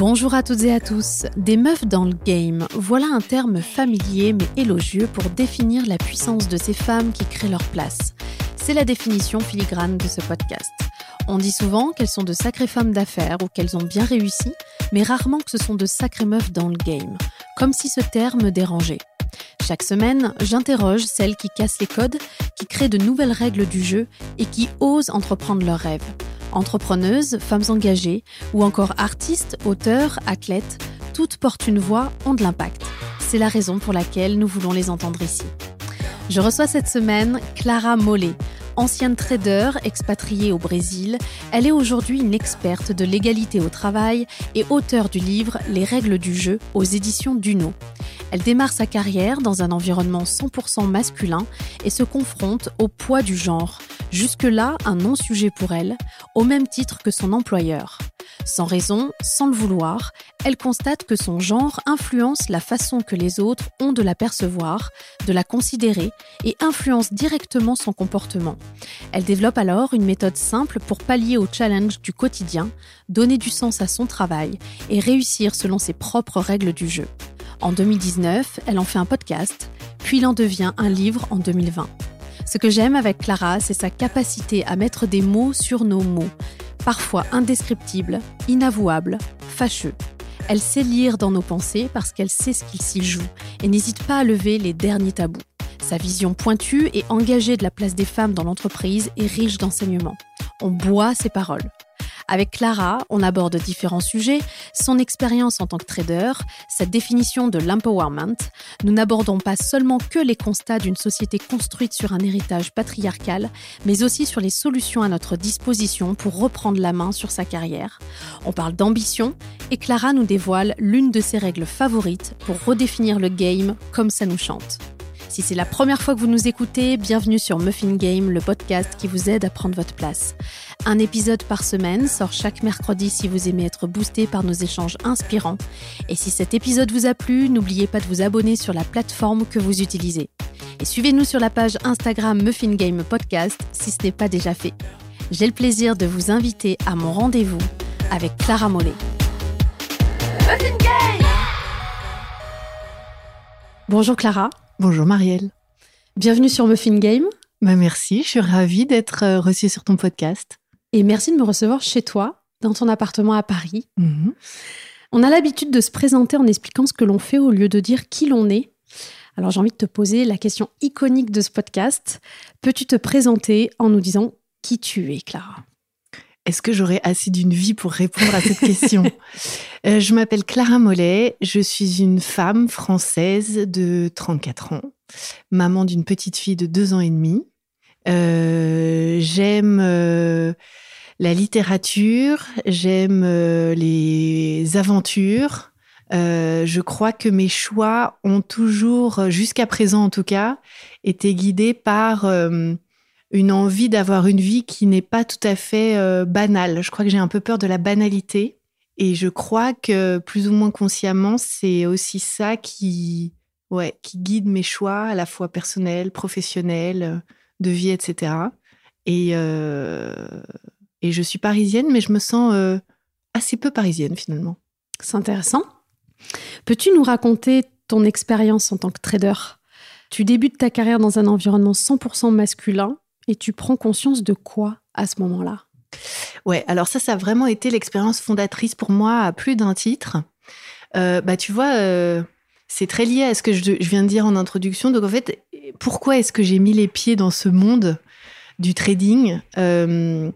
Bonjour à toutes et à tous. Des meufs dans le game, voilà un terme familier mais élogieux pour définir la puissance de ces femmes qui créent leur place. C'est la définition filigrane de ce podcast. On dit souvent qu'elles sont de sacrées femmes d'affaires ou qu'elles ont bien réussi, mais rarement que ce sont de sacrées meufs dans le game, comme si ce terme dérangeait. Chaque semaine, j'interroge celles qui cassent les codes, qui créent de nouvelles règles du jeu et qui osent entreprendre leurs rêves. Entrepreneuses, femmes engagées ou encore artistes, auteurs, athlètes, toutes portent une voix, ont de l'impact. C'est la raison pour laquelle nous voulons les entendre ici. Je reçois cette semaine Clara Mollet. Ancienne trader expatriée au Brésil, elle est aujourd'hui une experte de l'égalité au travail et auteure du livre Les règles du jeu aux éditions Duno. Elle démarre sa carrière dans un environnement 100% masculin et se confronte au poids du genre, jusque-là un non-sujet pour elle, au même titre que son employeur. Sans raison, sans le vouloir, elle constate que son genre influence la façon que les autres ont de la percevoir, de la considérer et influence directement son comportement. Elle développe alors une méthode simple pour pallier au challenge du quotidien, donner du sens à son travail et réussir selon ses propres règles du jeu. En 2019, elle en fait un podcast, puis il en devient un livre en 2020. Ce que j'aime avec Clara, c'est sa capacité à mettre des mots sur nos mots, parfois indescriptibles, inavouables, fâcheux. Elle sait lire dans nos pensées parce qu'elle sait ce qu'il s'y joue et n'hésite pas à lever les derniers tabous. Sa vision pointue et engagée de la place des femmes dans l'entreprise est riche d'enseignements. On boit ses paroles. Avec Clara, on aborde différents sujets, son expérience en tant que trader, sa définition de l'empowerment. Nous n'abordons pas seulement que les constats d'une société construite sur un héritage patriarcal, mais aussi sur les solutions à notre disposition pour reprendre la main sur sa carrière. On parle d'ambition et Clara nous dévoile l'une de ses règles favorites pour redéfinir le game comme ça nous chante. Si c'est la première fois que vous nous écoutez, bienvenue sur Muffin Game, le podcast qui vous aide à prendre votre place. Un épisode par semaine sort chaque mercredi si vous aimez être boosté par nos échanges inspirants. Et si cet épisode vous a plu, n'oubliez pas de vous abonner sur la plateforme que vous utilisez. Et suivez-nous sur la page Instagram Muffin Game Podcast si ce n'est pas déjà fait. J'ai le plaisir de vous inviter à mon rendez-vous avec Clara Mollet. Muffin Game Bonjour Clara. Bonjour Marielle. Bienvenue sur Muffin Game. Bah merci, je suis ravie d'être euh, reçue sur ton podcast. Et merci de me recevoir chez toi, dans ton appartement à Paris. Mhm. On a l'habitude de se présenter en expliquant ce que l'on fait au lieu de dire qui l'on est. Alors j'ai envie de te poser la question iconique de ce podcast. Peux-tu te présenter en nous disant qui tu es, Clara? Est-ce que j'aurais assez d'une vie pour répondre à cette question Euh, Je m'appelle Clara Mollet, je suis une femme française de 34 ans, maman d'une petite fille de 2 ans et demi. Euh, j'aime euh, la littérature, j'aime les aventures. Je crois que mes choix ont toujours, jusqu'à présent en tout cas, été guidés par une envie d'avoir une vie qui n'est pas tout à fait euh, banale. Je crois que j'ai un peu peur de la banalité. Et je crois que plus ou moins consciemment, c'est aussi ça qui, ouais, qui guide mes choix à la fois personnels, professionnels, euh, de vie, etc. Et, euh, et je suis parisienne, mais je me sens assez peu parisienne finalement. C'est intéressant. Peux-tu nous raconter ton expérience en tant que trader? Tu débutes ta carrière dans un environnement 100% masculin et tu prends conscience de quoi à ce moment-là? Ouais, alors ça, ça a vraiment été l'expérience fondatrice pour moi à plus d'un titre. Euh, bah, tu vois, euh, c'est très lié à ce que je, viens de dire en introduction. Donc, en fait, pourquoi est-ce que j'ai mis les pieds dans ce monde du trading? Euh,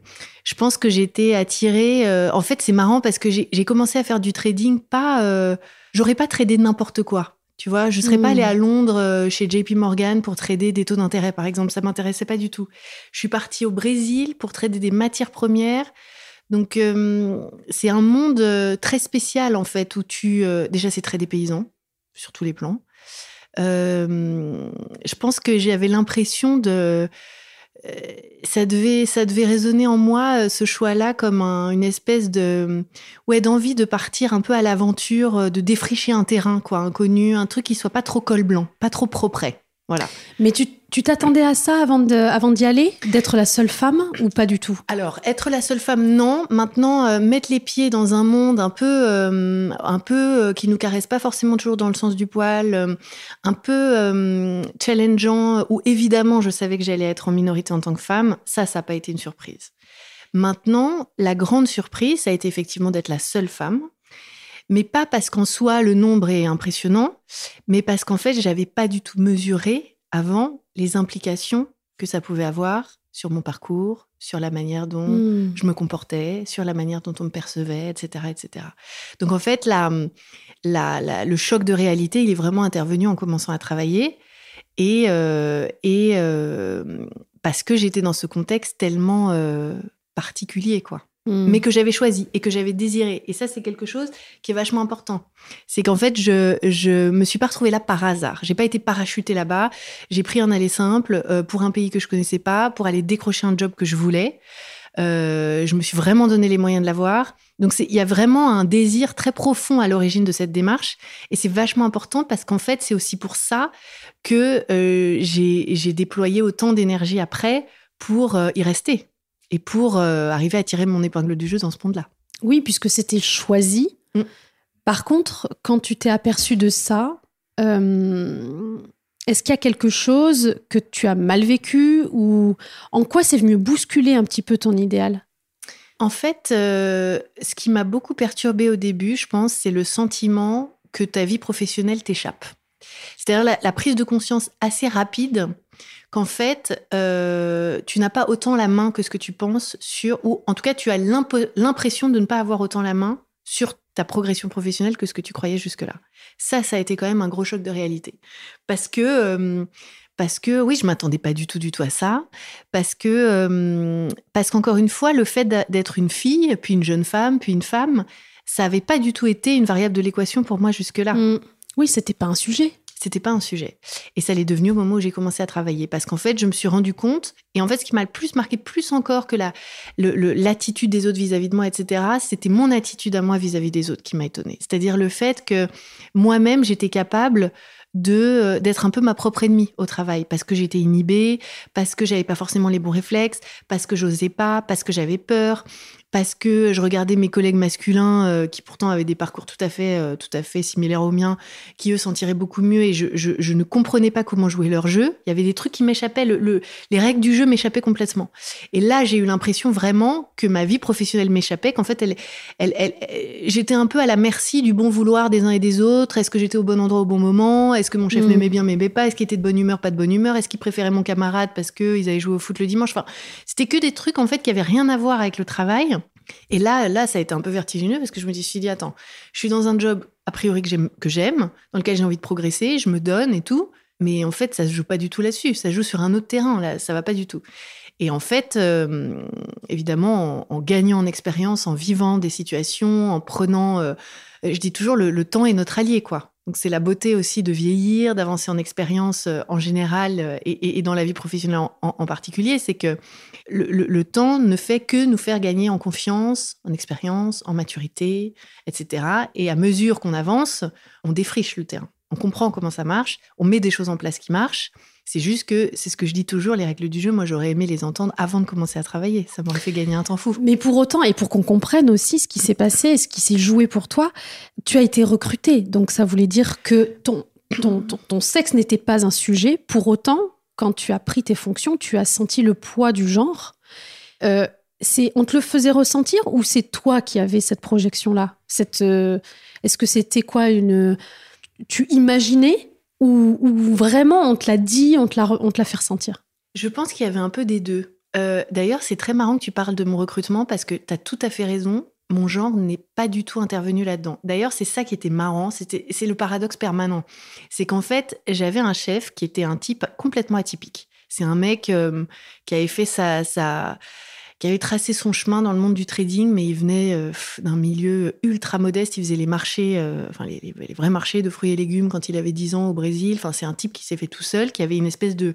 Je pense que été attirée. en fait, c'est marrant parce que j'ai commencé à faire du trading pas. J'aurais pas tradé n'importe quoi. Tu vois, je serais pas allée à Londres euh, chez JP Morgan pour trader des taux d'intérêt, par exemple. Ça m'intéressait pas du tout. Je suis partie au Brésil pour trader des matières premières. Donc, euh, c'est un monde euh, très spécial, en fait, où tu. euh, déjà, c'est très dépaysant, sur tous les plans. Euh, je pense que j'avais l'impression de. Euh, ça devait, ça devait résonner en moi, euh, ce choix-là, comme un- une espèce de. Ouais, d'envie de partir un peu à l'aventure, euh, de défricher un terrain, quoi, inconnu, un truc qui soit pas trop col blanc, pas trop propre. Voilà. Mais tu t'attendais à ça avant d'y avant aller D'être la seule femme ou pas du tout? Alors, être la seule femme, non. Maintenant, euh, mettre les pieds dans un monde un peu, euh, un peu euh, qui nous caresse pas forcément toujours dans le sens du poil, un peu challengeant, où évidemment, je savais que j'allais être en minorité en tant que femme, ça, ça n'a pas été une surprise. Maintenant, la grande surprise, ça a été effectivement d'être la seule femme mais pas parce qu'en soi le nombre est impressionnant, mais parce qu'en fait, j'avais pas du tout mesuré avant les implications que ça pouvait avoir sur mon parcours, sur la manière dont hmm. je me comportais, sur la manière dont on me percevait, etc., etc. Donc en fait, la, le choc de réalité, il est vraiment intervenu en commençant à travailler et, euh, et euh, parce que j'étais dans ce contexte tellement euh, particulier, quoi. Hmm. mais que j'avais choisi et que j'avais désiré. Et ça, c'est quelque chose qui est vachement important. C'est qu'en fait, je je me suis pas retrouvée là par hasard. J'ai pas été parachutée là-bas. J'ai pris un aller simple euh, pour un pays que je connaissais pas, pour aller décrocher un job que je voulais. Euh, je me suis vraiment donné les moyens de l'avoir. Donc il y a vraiment un désir très profond à l'origine de cette démarche, et c'est vachement important parce qu'en fait c'est aussi pour ça que euh, j'ai déployé autant d'énergie après pour y rester et pour euh, arriver à tirer mon épingle du jeu dans ce monde-là. Oui, puisque c'était choisi. Mm. Par contre, quand tu t'es aperçu de ça, euh, est-ce qu'il y a quelque chose que tu as mal vécu ou en quoi c'est venu bousculer un petit peu ton idéal? En fait, euh, ce qui m'a beaucoup perturbé au début, je pense, c'est le sentiment que ta vie professionnelle t'échappe. C'est-à-dire la, prise de conscience assez rapide qu'en fait, euh, tu n'as pas autant la main que ce que tu penses sur, ou en tout cas, tu as l'impression de ne pas avoir autant la main sur ta progression professionnelle que ce que tu croyais jusque-là. Ça, ça a été quand même un gros choc de réalité. Parce que, euh, parce que oui, je m'attendais pas du tout, du tout à ça. Parce que, euh, parce qu'encore une fois, le fait d'être une fille, puis une jeune femme, puis une femme, ça n'avait pas du tout été une variable de l'équation pour moi jusque-là. Mmh. Oui, c'était pas un sujet c'était pas un sujet. Et ça l'est devenu au moment où j'ai commencé à travailler. Parce qu'en fait, je me suis rendu compte, et en fait, ce qui m'a le plus marqué, plus encore que la, l'attitude des autres vis-à-vis de moi, etc., c'était mon attitude à moi vis-à-vis des autres qui m'a étonnée. C'est-à-dire le fait que moi-même, j'étais capable de euh, d'être un peu ma propre ennemie au travail parce que j'étais inhibée, parce que j'avais pas forcément les bons réflexes, parce que j'osais pas, parce que j'avais peur, parce que je regardais mes collègues masculins euh, qui pourtant avaient des parcours tout à fait, euh, tout à fait similaires aux miens, qui eux s'en tiraient beaucoup mieux et je, je, je, ne comprenais pas comment jouer leur jeu. Il y avait des trucs qui m'échappaient, le, les règles du jeu m'échappaient complètement. Et là, j'ai eu l'impression vraiment que ma vie professionnelle m'échappait, qu'en fait, elle, elle, elle, j'étais un peu à la merci du bon vouloir des uns et des autres. Est-ce que j'étais au bon endroit au bon moment? Est-ce que mon chef mm. m'aimait bien, m'aimait pas? Est-ce qu'il était de bonne humeur, pas de bonne humeur? Est-ce qu'il préférait mon camarade parce qu'ils avaient joué au foot le dimanche? Enfin, c'était que des trucs en fait qui avaient rien à voir avec le travail. Et là, là, ça a été un peu vertigineux parce que je me suis dit, attends, je suis dans un job a priori que j'aime, dans lequel j'ai envie de progresser, je me donne et tout, mais en fait, ça se joue pas du tout là-dessus. Ça joue sur un autre terrain, là, ça va pas du tout. Et en fait, euh, évidemment, en, gagnant en expérience, en vivant des situations, en prenant, euh, je dis toujours, le, temps est notre allié, quoi. Donc c'est la beauté aussi de vieillir, d'avancer en expérience euh, en général euh, et, dans la vie professionnelle en, particulier, c'est que le, temps ne fait que nous faire gagner en confiance, en expérience, en maturité, etc. Et à mesure qu'on avance, on défriche le terrain. On comprend comment ça marche, on met des choses en place qui marchent, c'est juste que, c'est ce que je dis toujours, les règles du jeu, moi j'aurais aimé les entendre avant de commencer à travailler. Ça m'aurait fait gagner un temps fou. Mais pour autant, et pour qu'on comprenne aussi ce qui s'est passé, ce qui s'est joué pour toi, tu as été recruté. Donc ça voulait dire que ton, ton, sexe n'était pas un sujet. Pour autant, quand tu as pris tes fonctions, tu as senti le poids du genre. Euh, c'est, on te le faisait ressentir ou c'est toi qui avais cette projection-là? Cette, euh, Est-ce que c'était quoi une... Tu imaginais ou, vraiment on te l'a dit, on te l'a, fait ressentir Je pense qu'il y avait un peu des deux. Euh, d'ailleurs, c'est très marrant que tu parles de mon recrutement parce que tu as tout à fait raison. Mon genre n'est pas du tout intervenu là-dedans. D'ailleurs, c'est ça qui était marrant. C'était, c'est le paradoxe permanent. C'est qu'en fait, j'avais un chef qui était un type complètement atypique. C'est un mec euh, qui avait fait sa, sa qui avait tracé son chemin dans le monde du trading, mais il venait euh, d'un milieu ultra modeste. Il faisait les marchés, euh, enfin les, vrais marchés de fruits et légumes quand il avait 10 ans au Brésil. Enfin, c'est un type qui s'est fait tout seul, qui avait une espèce de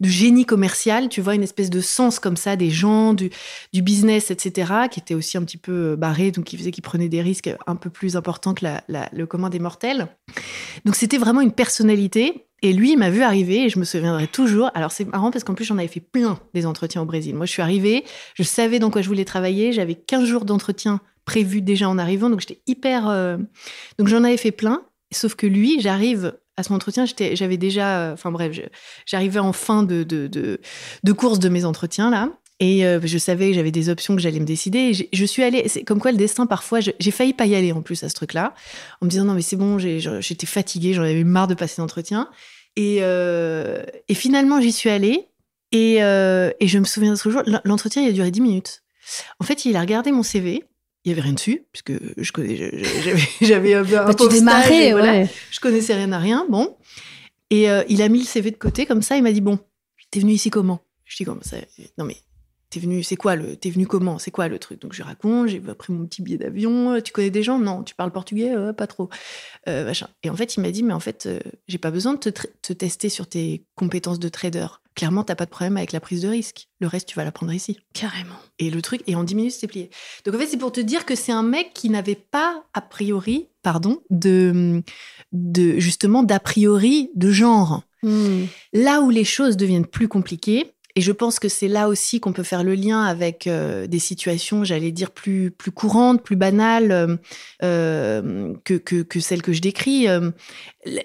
de génie commercial, tu vois, une espèce de sens comme ça des gens, du, du business, etc., qui était aussi un petit peu barré, donc qui faisait qu'il prenait des risques un peu plus importants que le commun des mortels. Donc c'était vraiment une personnalité. Et lui, il m'a vu arriver et je me souviendrai toujours. Alors c'est marrant parce qu'en plus j'en avais fait plein des entretiens au Brésil. Moi je suis arrivée, je savais dans quoi je voulais travailler, j'avais 15 jours d'entretien prévus déjà en arrivant, donc j'étais hyper... Euh, donc j'en avais fait plein, sauf que lui, j'arrive à son entretien, j'avais déjà... Euh, enfin bref, j'arrivais en fin de, de, de, course de mes entretiens là. Et euh, je savais que j'avais des options que j'allais me décider. je, suis allée, c'est comme quoi le destin, parfois, j'ai failli pas y aller en plus à ce truc-là, en me disant non, mais c'est bon, j'étais fatiguée, j'en avais marre de passer l'entretien. Et, euh, et finalement, j'y suis allée. Et, et, je me souviens de ce jour, l'entretien, il a duré 10 minutes. En fait, il a regardé mon CV. Il n'y avait rien dessus, puisque je connais, j'avais un peu un bah, tu démarrais, voilà, Je connaissais rien à rien. Bon. Et il a mis le CV de côté, comme ça. Il m'a dit Bon, t'es venu ici comment? Je dis Comment ça? Non, mais t'es venu, c'est quoi le, t'es venu comment, c'est quoi le truc? Donc je raconte, j'ai pris mon petit billet d'avion. Euh, tu connais des gens? Non. Tu parles portugais euh, Pas trop. Euh, machin. Et en fait, il m'a dit, mais en fait, j'ai pas besoin de te, tester sur tes compétences de trader. Clairement, t'as pas de problème avec la prise de risque. Le reste, tu vas l'apprendre ici. Carrément. Et le truc, et en 10 minutes, c'est plié. Donc en fait, c'est pour te dire que c'est un mec qui n'avait pas a priori, pardon, de, de justement d'a priori de genre. Hmm. Là où les choses deviennent plus compliquées, et je pense que c'est là aussi qu'on peut faire le lien avec euh, des situations, j'allais dire, plus, plus courantes, plus banales euh, euh, que, que, celles que je décris.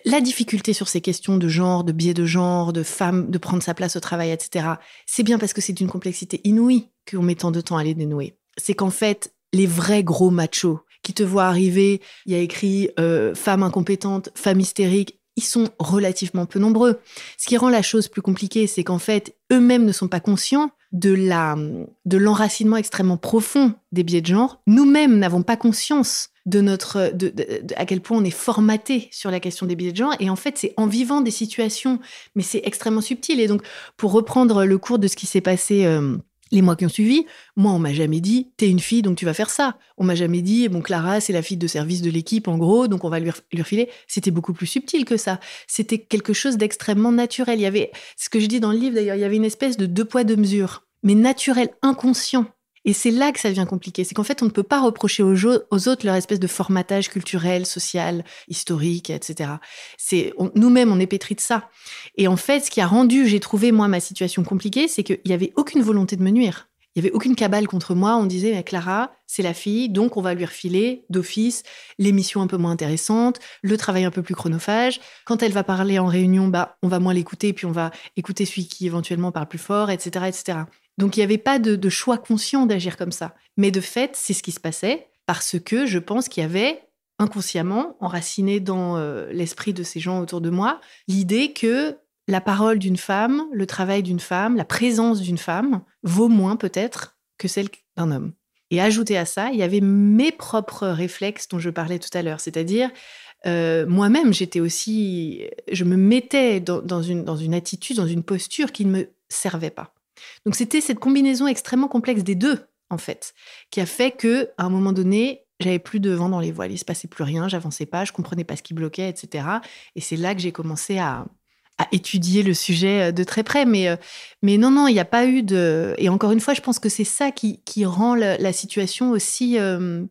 la difficulté sur ces questions de genre, de biais de genre, de femme, de prendre sa place au travail, etc., c'est bien parce que c'est d'une complexité inouïe qu'on met tant de temps à les dénouer. C'est qu'en fait, les vrais gros machos qui te voient arriver, il y a écrit femme incompétente, femme hystérique, ils sont relativement peu nombreux. Ce qui rend la chose plus compliquée, c'est qu'en fait, eux-mêmes ne sont pas conscients de la de l'enracinement extrêmement profond des biais de genre. Nous-mêmes n'avons pas conscience de notre à quel point on est formaté sur la question des biais de genre. Et en fait, c'est en vivant des situations, mais c'est extrêmement subtil. Et donc, pour reprendre le cours de ce qui s'est passé. Euh, les mois qui ont suivi, moi, on m'a jamais dit, t'es une fille, donc tu vas faire ça. On m'a jamais dit, bon, Clara, c'est la fille de service de l'équipe, en gros, donc on va lui, lui refiler. C'était beaucoup plus subtil que ça. C'était quelque chose d'extrêmement naturel. Il y avait, ce que je dis dans le livre d'ailleurs, il y avait une espèce de deux poids, deux mesures, mais naturel, inconscient. Et c'est là que ça devient compliqué. C'est qu'en fait, on ne peut pas reprocher aux, autres leur espèce de formatage culturel, social, historique, etc. C'est nous-mêmes, on est pétri de ça. Et en fait, ce qui a rendu, j'ai trouvé moi ma situation compliquée, c'est qu'il n'y avait aucune volonté de me nuire. Il n'y avait aucune cabale contre moi. On disait, mais Clara, c'est la fille, donc on va lui refiler d'office l'émission un peu moins intéressante, le travail un peu plus chronophage. Quand elle va parler en réunion, bah, on va moins l'écouter, puis on va écouter celui qui éventuellement parle plus fort, etc., etc. Donc il n'y avait pas de, choix conscient d'agir comme ça. Mais de fait, c'est ce qui se passait parce que je pense qu'il y avait inconsciemment, enraciné dans euh, l'esprit de ces gens autour de moi, l'idée que la parole d'une femme, le travail d'une femme, la présence d'une femme vaut moins peut-être que celle d'un homme. Et ajouté à ça, il y avait mes propres réflexes dont je parlais tout à l'heure, c'est-à-dire euh, moi-même, j'étais aussi, je me mettais dans, une, dans une attitude, dans une posture qui ne me servait pas. Donc c'était cette combinaison extrêmement complexe des deux, en fait, qui a fait que à un moment donné, j'avais plus de vent dans les voiles, il se passait plus rien, j'avançais pas, je comprenais pas ce qui bloquait, etc. Et c'est là que j'ai commencé à, étudier le sujet euh, de très près. Mais, euh, mais non, non, il n'y a pas eu de. Et encore une fois, je pense que c'est ça qui, rend la, situation aussi. Euh,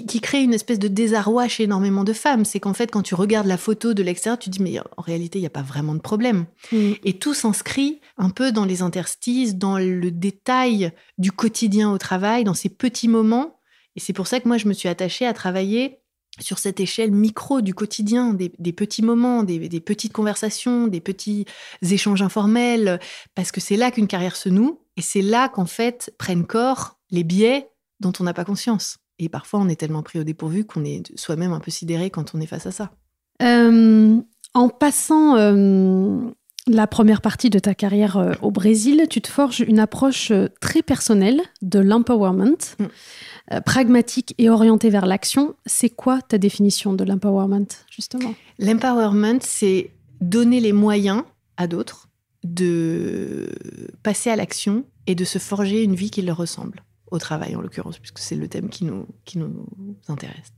qui, crée une espèce de désarroi chez énormément de femmes. C'est qu'en fait, quand tu regardes la photo de l'extérieur, tu te dis, mais en réalité, il n'y a pas vraiment de problème. Mm. Et tout s'inscrit un peu dans les interstices, dans le détail du quotidien au travail, dans ces petits moments. Et c'est pour ça que moi, je me suis attachée à travailler sur cette échelle micro du quotidien, des, petits moments, des, des, petites conversations, des petits échanges informels, parce que c'est là qu'une carrière se noue, et c'est là qu'en fait prennent corps les biais dont on n'a pas conscience. Et parfois, on est tellement pris au dépourvu qu'on est soi-même un peu sidéré quand on est face à ça. Euh, en passant euh, la première partie de ta carrière euh, au Brésil, tu te forges une approche très personnelle de l'empowerment, mm. pragmatique et orientée vers l'action. C'est quoi ta définition de l'empowerment, justement? L'empowerment, c'est donner les moyens à d'autres de passer à l'action et de se forger une vie qui leur ressemble au travail en l'occurrence, puisque c'est le thème qui nous, qui nous intéresse.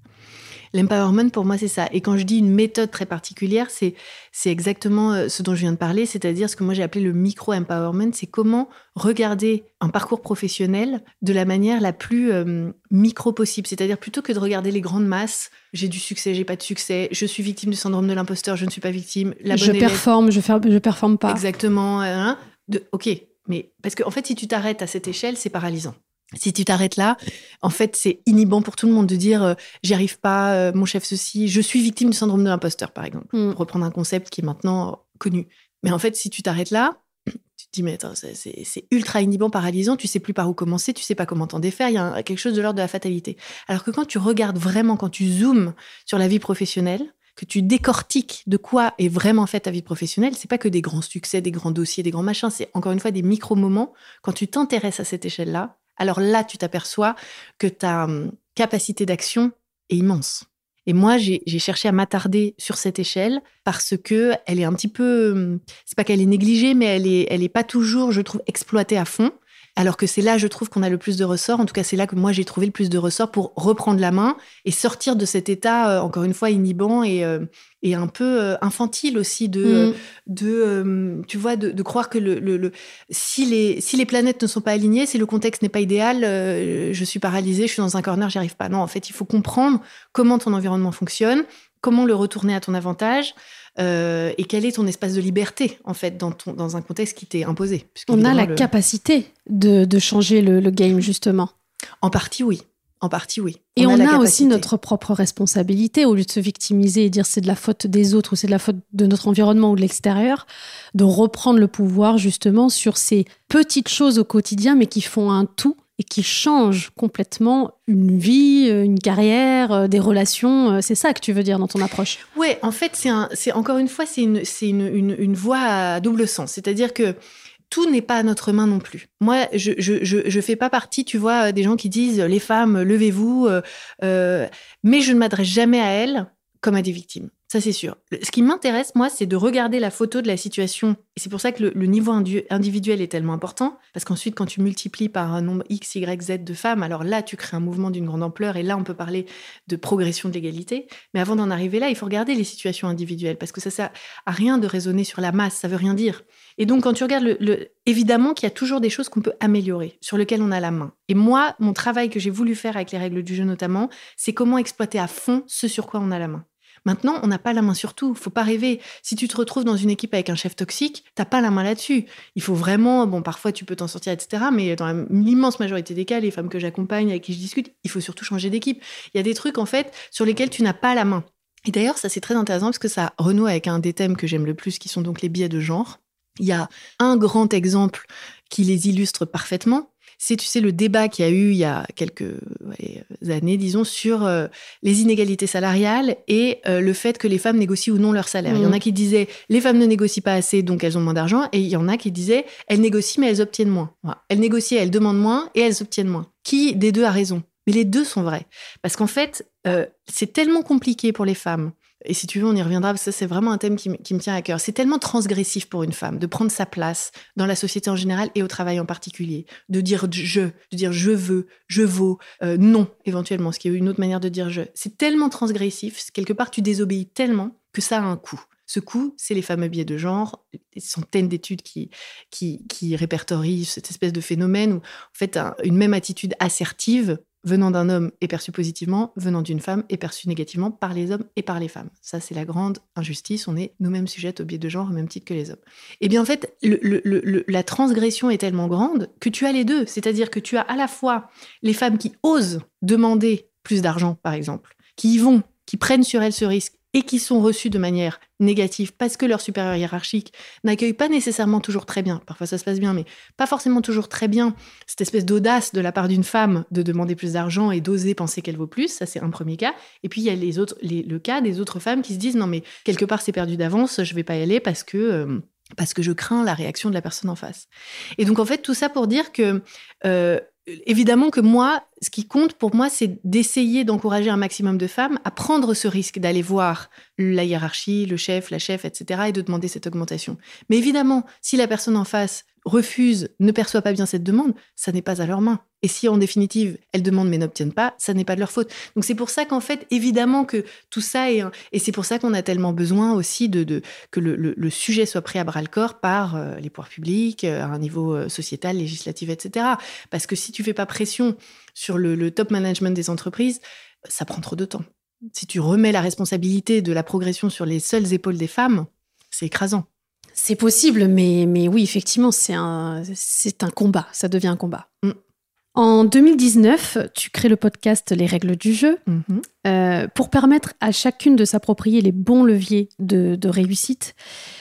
L'empowerment, pour moi, c'est ça. Et quand je dis une méthode très particulière, c'est, c'est exactement euh, ce dont je viens de parler, c'est-à-dire ce que moi j'ai appelé le micro-empowerment. C'est comment regarder un parcours professionnel de la manière la plus euh, micro possible. C'est-à-dire plutôt que de regarder les grandes masses, j'ai du succès, j'ai pas de succès, je suis victime du syndrome de l'imposteur, je ne suis pas victime. La je performe, je, ne je performe pas. Exactement. Hein. de, ok, mais parce qu'en en fait, si tu t'arrêtes à cette échelle, c'est paralysant. Si tu t'arrêtes là, en fait, c'est inhibant pour tout le monde de dire euh, j'y arrive pas, euh, mon chef ceci, je suis victime du syndrome de l'imposteur, par exemple, mm. pour reprendre un concept qui est maintenant connu. Mais en fait, si tu t'arrêtes là, tu te dis mais attends, c'est ultra inhibant, paralysant, tu sais plus par où commencer, tu sais pas comment t'en défaire, il y a quelque chose de l'ordre de la fatalité. Alors que quand tu regardes vraiment, quand tu zoomes sur la vie professionnelle, que tu décortiques de quoi est vraiment faite ta vie professionnelle, c'est pas que des grands succès, des grands dossiers, des grands machins, c'est encore une fois des micro-moments. Quand tu t'intéresses à cette échelle-là, alors là, tu t'aperçois que ta hum, capacité d'action est immense. Et moi, j'ai cherché à m'attarder sur cette échelle parce que elle est un petit peu, hum, c'est pas qu'elle est négligée, mais elle est, elle est pas toujours, je trouve, exploitée à fond. Alors que c'est là, je trouve qu'on a le plus de ressorts. En tout cas, c'est là que moi, j'ai trouvé le plus de ressorts pour reprendre la main et sortir de cet état, euh, encore une fois, inhibant et, euh, et un peu euh, infantile aussi de, mm. de tu vois, de, croire que le, le, si, les, si les planètes ne sont pas alignées, si le contexte n'est pas idéal, je suis paralysée, je suis dans un corner, j'y arrive pas. Non, en fait, il faut comprendre comment ton environnement fonctionne, comment le retourner à ton avantage. Euh, et quel est ton espace de liberté, en fait, dans, ton, dans un contexte qui t'est imposé? On a la capacité de, de changer le, game, justement. En partie, oui. En partie, oui. et on a, aussi notre propre responsabilité, au lieu de se victimiser et dire c'est de la faute des autres ou c'est de la faute de notre environnement ou de l'extérieur, de reprendre le pouvoir justement sur ces petites choses au quotidien, mais qui font un tout et qui change complètement une vie, euh, une carrière, euh, des relations. Euh, c'est ça que tu veux dire dans ton approche? Oui, en fait, c'est encore une fois, c'est une, une, une, voie à double sens. C'est-à-dire que tout n'est pas à notre main non plus. Moi, je, je, je, fais pas partie, tu vois, des gens qui disent les femmes, levez-vous, mais je ne m'adresse jamais à elles comme à des victimes. Ça, c'est sûr. Ce qui m'intéresse, moi, c'est de regarder la photo de la situation. Et c'est pour ça que le, niveau individuel est tellement important. Parce qu'ensuite, quand tu multiplies par un nombre X, Y, Z de femmes, alors là, tu crées un mouvement d'une grande ampleur. Et là, on peut parler de progression de l'égalité. Mais avant d'en arriver là, il faut regarder les situations individuelles. Parce que ça sert à rien de raisonner sur la masse. Ça veut rien dire. Et donc, quand tu regardes évidemment qu'il y a toujours des choses qu'on peut améliorer, sur lesquelles on a la main. Et moi, mon travail que j'ai voulu faire avec les règles du jeu notamment, c'est comment exploiter à fond ce sur quoi on a la main. Maintenant, on n'a pas la main sur tout. Faut pas rêver. Si tu te retrouves dans une équipe avec un chef toxique, t'as pas la main là-dessus. Il faut vraiment, bon, parfois tu peux t'en sortir, etc. Mais dans l'immense majorité des cas, les femmes que j'accompagne, avec qui je discute, il faut surtout changer d'équipe. Il y a des trucs, en fait, sur lesquels tu n'as pas la main. Et d'ailleurs, ça c'est très intéressant parce que ça renoue avec un des thèmes que j'aime le plus, qui sont donc les biais de genre. Il y a un grand exemple qui les illustre parfaitement, c'est, tu sais, le débat qu'il y a eu il y a quelques années, disons, sur euh, les inégalités salariales et euh, le fait que les femmes négocient ou non leur salaire. Il y en a mmh. qui disaient les femmes ne négocient pas assez, donc elles ont moins d'argent, et il y en a qui disaient elles négocient mais elles obtiennent moins. Elles négocient, elles demandent moins et elles obtiennent moins. Qui des deux a raison? Mais les deux sont vrais. Parce qu'en fait, euh, c'est tellement compliqué pour les femmes et si tu veux, on y reviendra, parce que c'est vraiment un thème qui, me tient à cœur. C'est tellement transgressif pour une femme de prendre sa place dans la société en général et au travail en particulier, de dire je, de dire je veux, je vaux, euh, non, éventuellement, ce qui est une autre manière de dire je. C'est tellement transgressif, quelque part, tu désobéis tellement que ça a un coût. Ce coût, c'est les fameux biais de genre, des centaines d'études qui, qui, répertorient cette espèce de phénomène où, en fait, une même attitude assertive venant d'un homme est perçu positivement, venant d'une femme est perçu négativement par les hommes et par les femmes. Ça, c'est la grande injustice. On est nous-mêmes sujettes au biais de genre au même titre que les hommes. Et eh bien, en fait, la transgression est tellement grande que tu as les deux. C'est-à-dire que tu as à la fois les femmes qui osent demander plus d'argent, par exemple, qui y vont, qui prennent sur elles ce risque et qui sont reçus de manière négative parce que leur supérieur hiérarchique n'accueille pas nécessairement toujours très bien, parfois ça se passe bien, mais pas forcément toujours très bien, cette espèce d'audace de la part d'une femme de demander plus d'argent et d'oser penser qu'elle vaut plus, ça c'est un premier cas. Et puis il y a les autres, le cas des autres femmes qui se disent non mais quelque part c'est perdu d'avance, je vais pas y aller parce que... Euh, parce que je crains la réaction de la personne en face. Et donc en fait tout ça pour dire que euh, évidemment que moi, ce qui compte pour moi, c'est d'essayer d'encourager un maximum de femmes à prendre ce risque d'aller voir la hiérarchie, le chef, la chef, etc., et de demander cette augmentation. Mais évidemment, si la personne en face refuse, ne perçoit pas bien cette demande, ça n'est pas à leur main. Et si en définitive, elles demandent mais n'obtiennent pas, ça n'est pas de leur faute. Donc c'est pour ça qu'en fait, évidemment que tout ça est... Et c'est pour ça qu'on a tellement besoin aussi de, que le, sujet soit pris à bras le corps par euh, les pouvoirs publics, euh, à un niveau euh, sociétal, législatif, etc. Parce que si tu fais pas pression sur le top management des entreprises, ça prend trop de temps. Si tu remets la responsabilité de la progression sur les seules épaules des femmes, c'est écrasant. C'est possible, mais, mais oui, effectivement, c'est un, c'est un combat, ça devient un combat. Mm. En 2019, tu crées le podcast Les règles du jeu mm-hmm. euh, pour permettre à chacune de s'approprier les bons leviers de, de, réussite.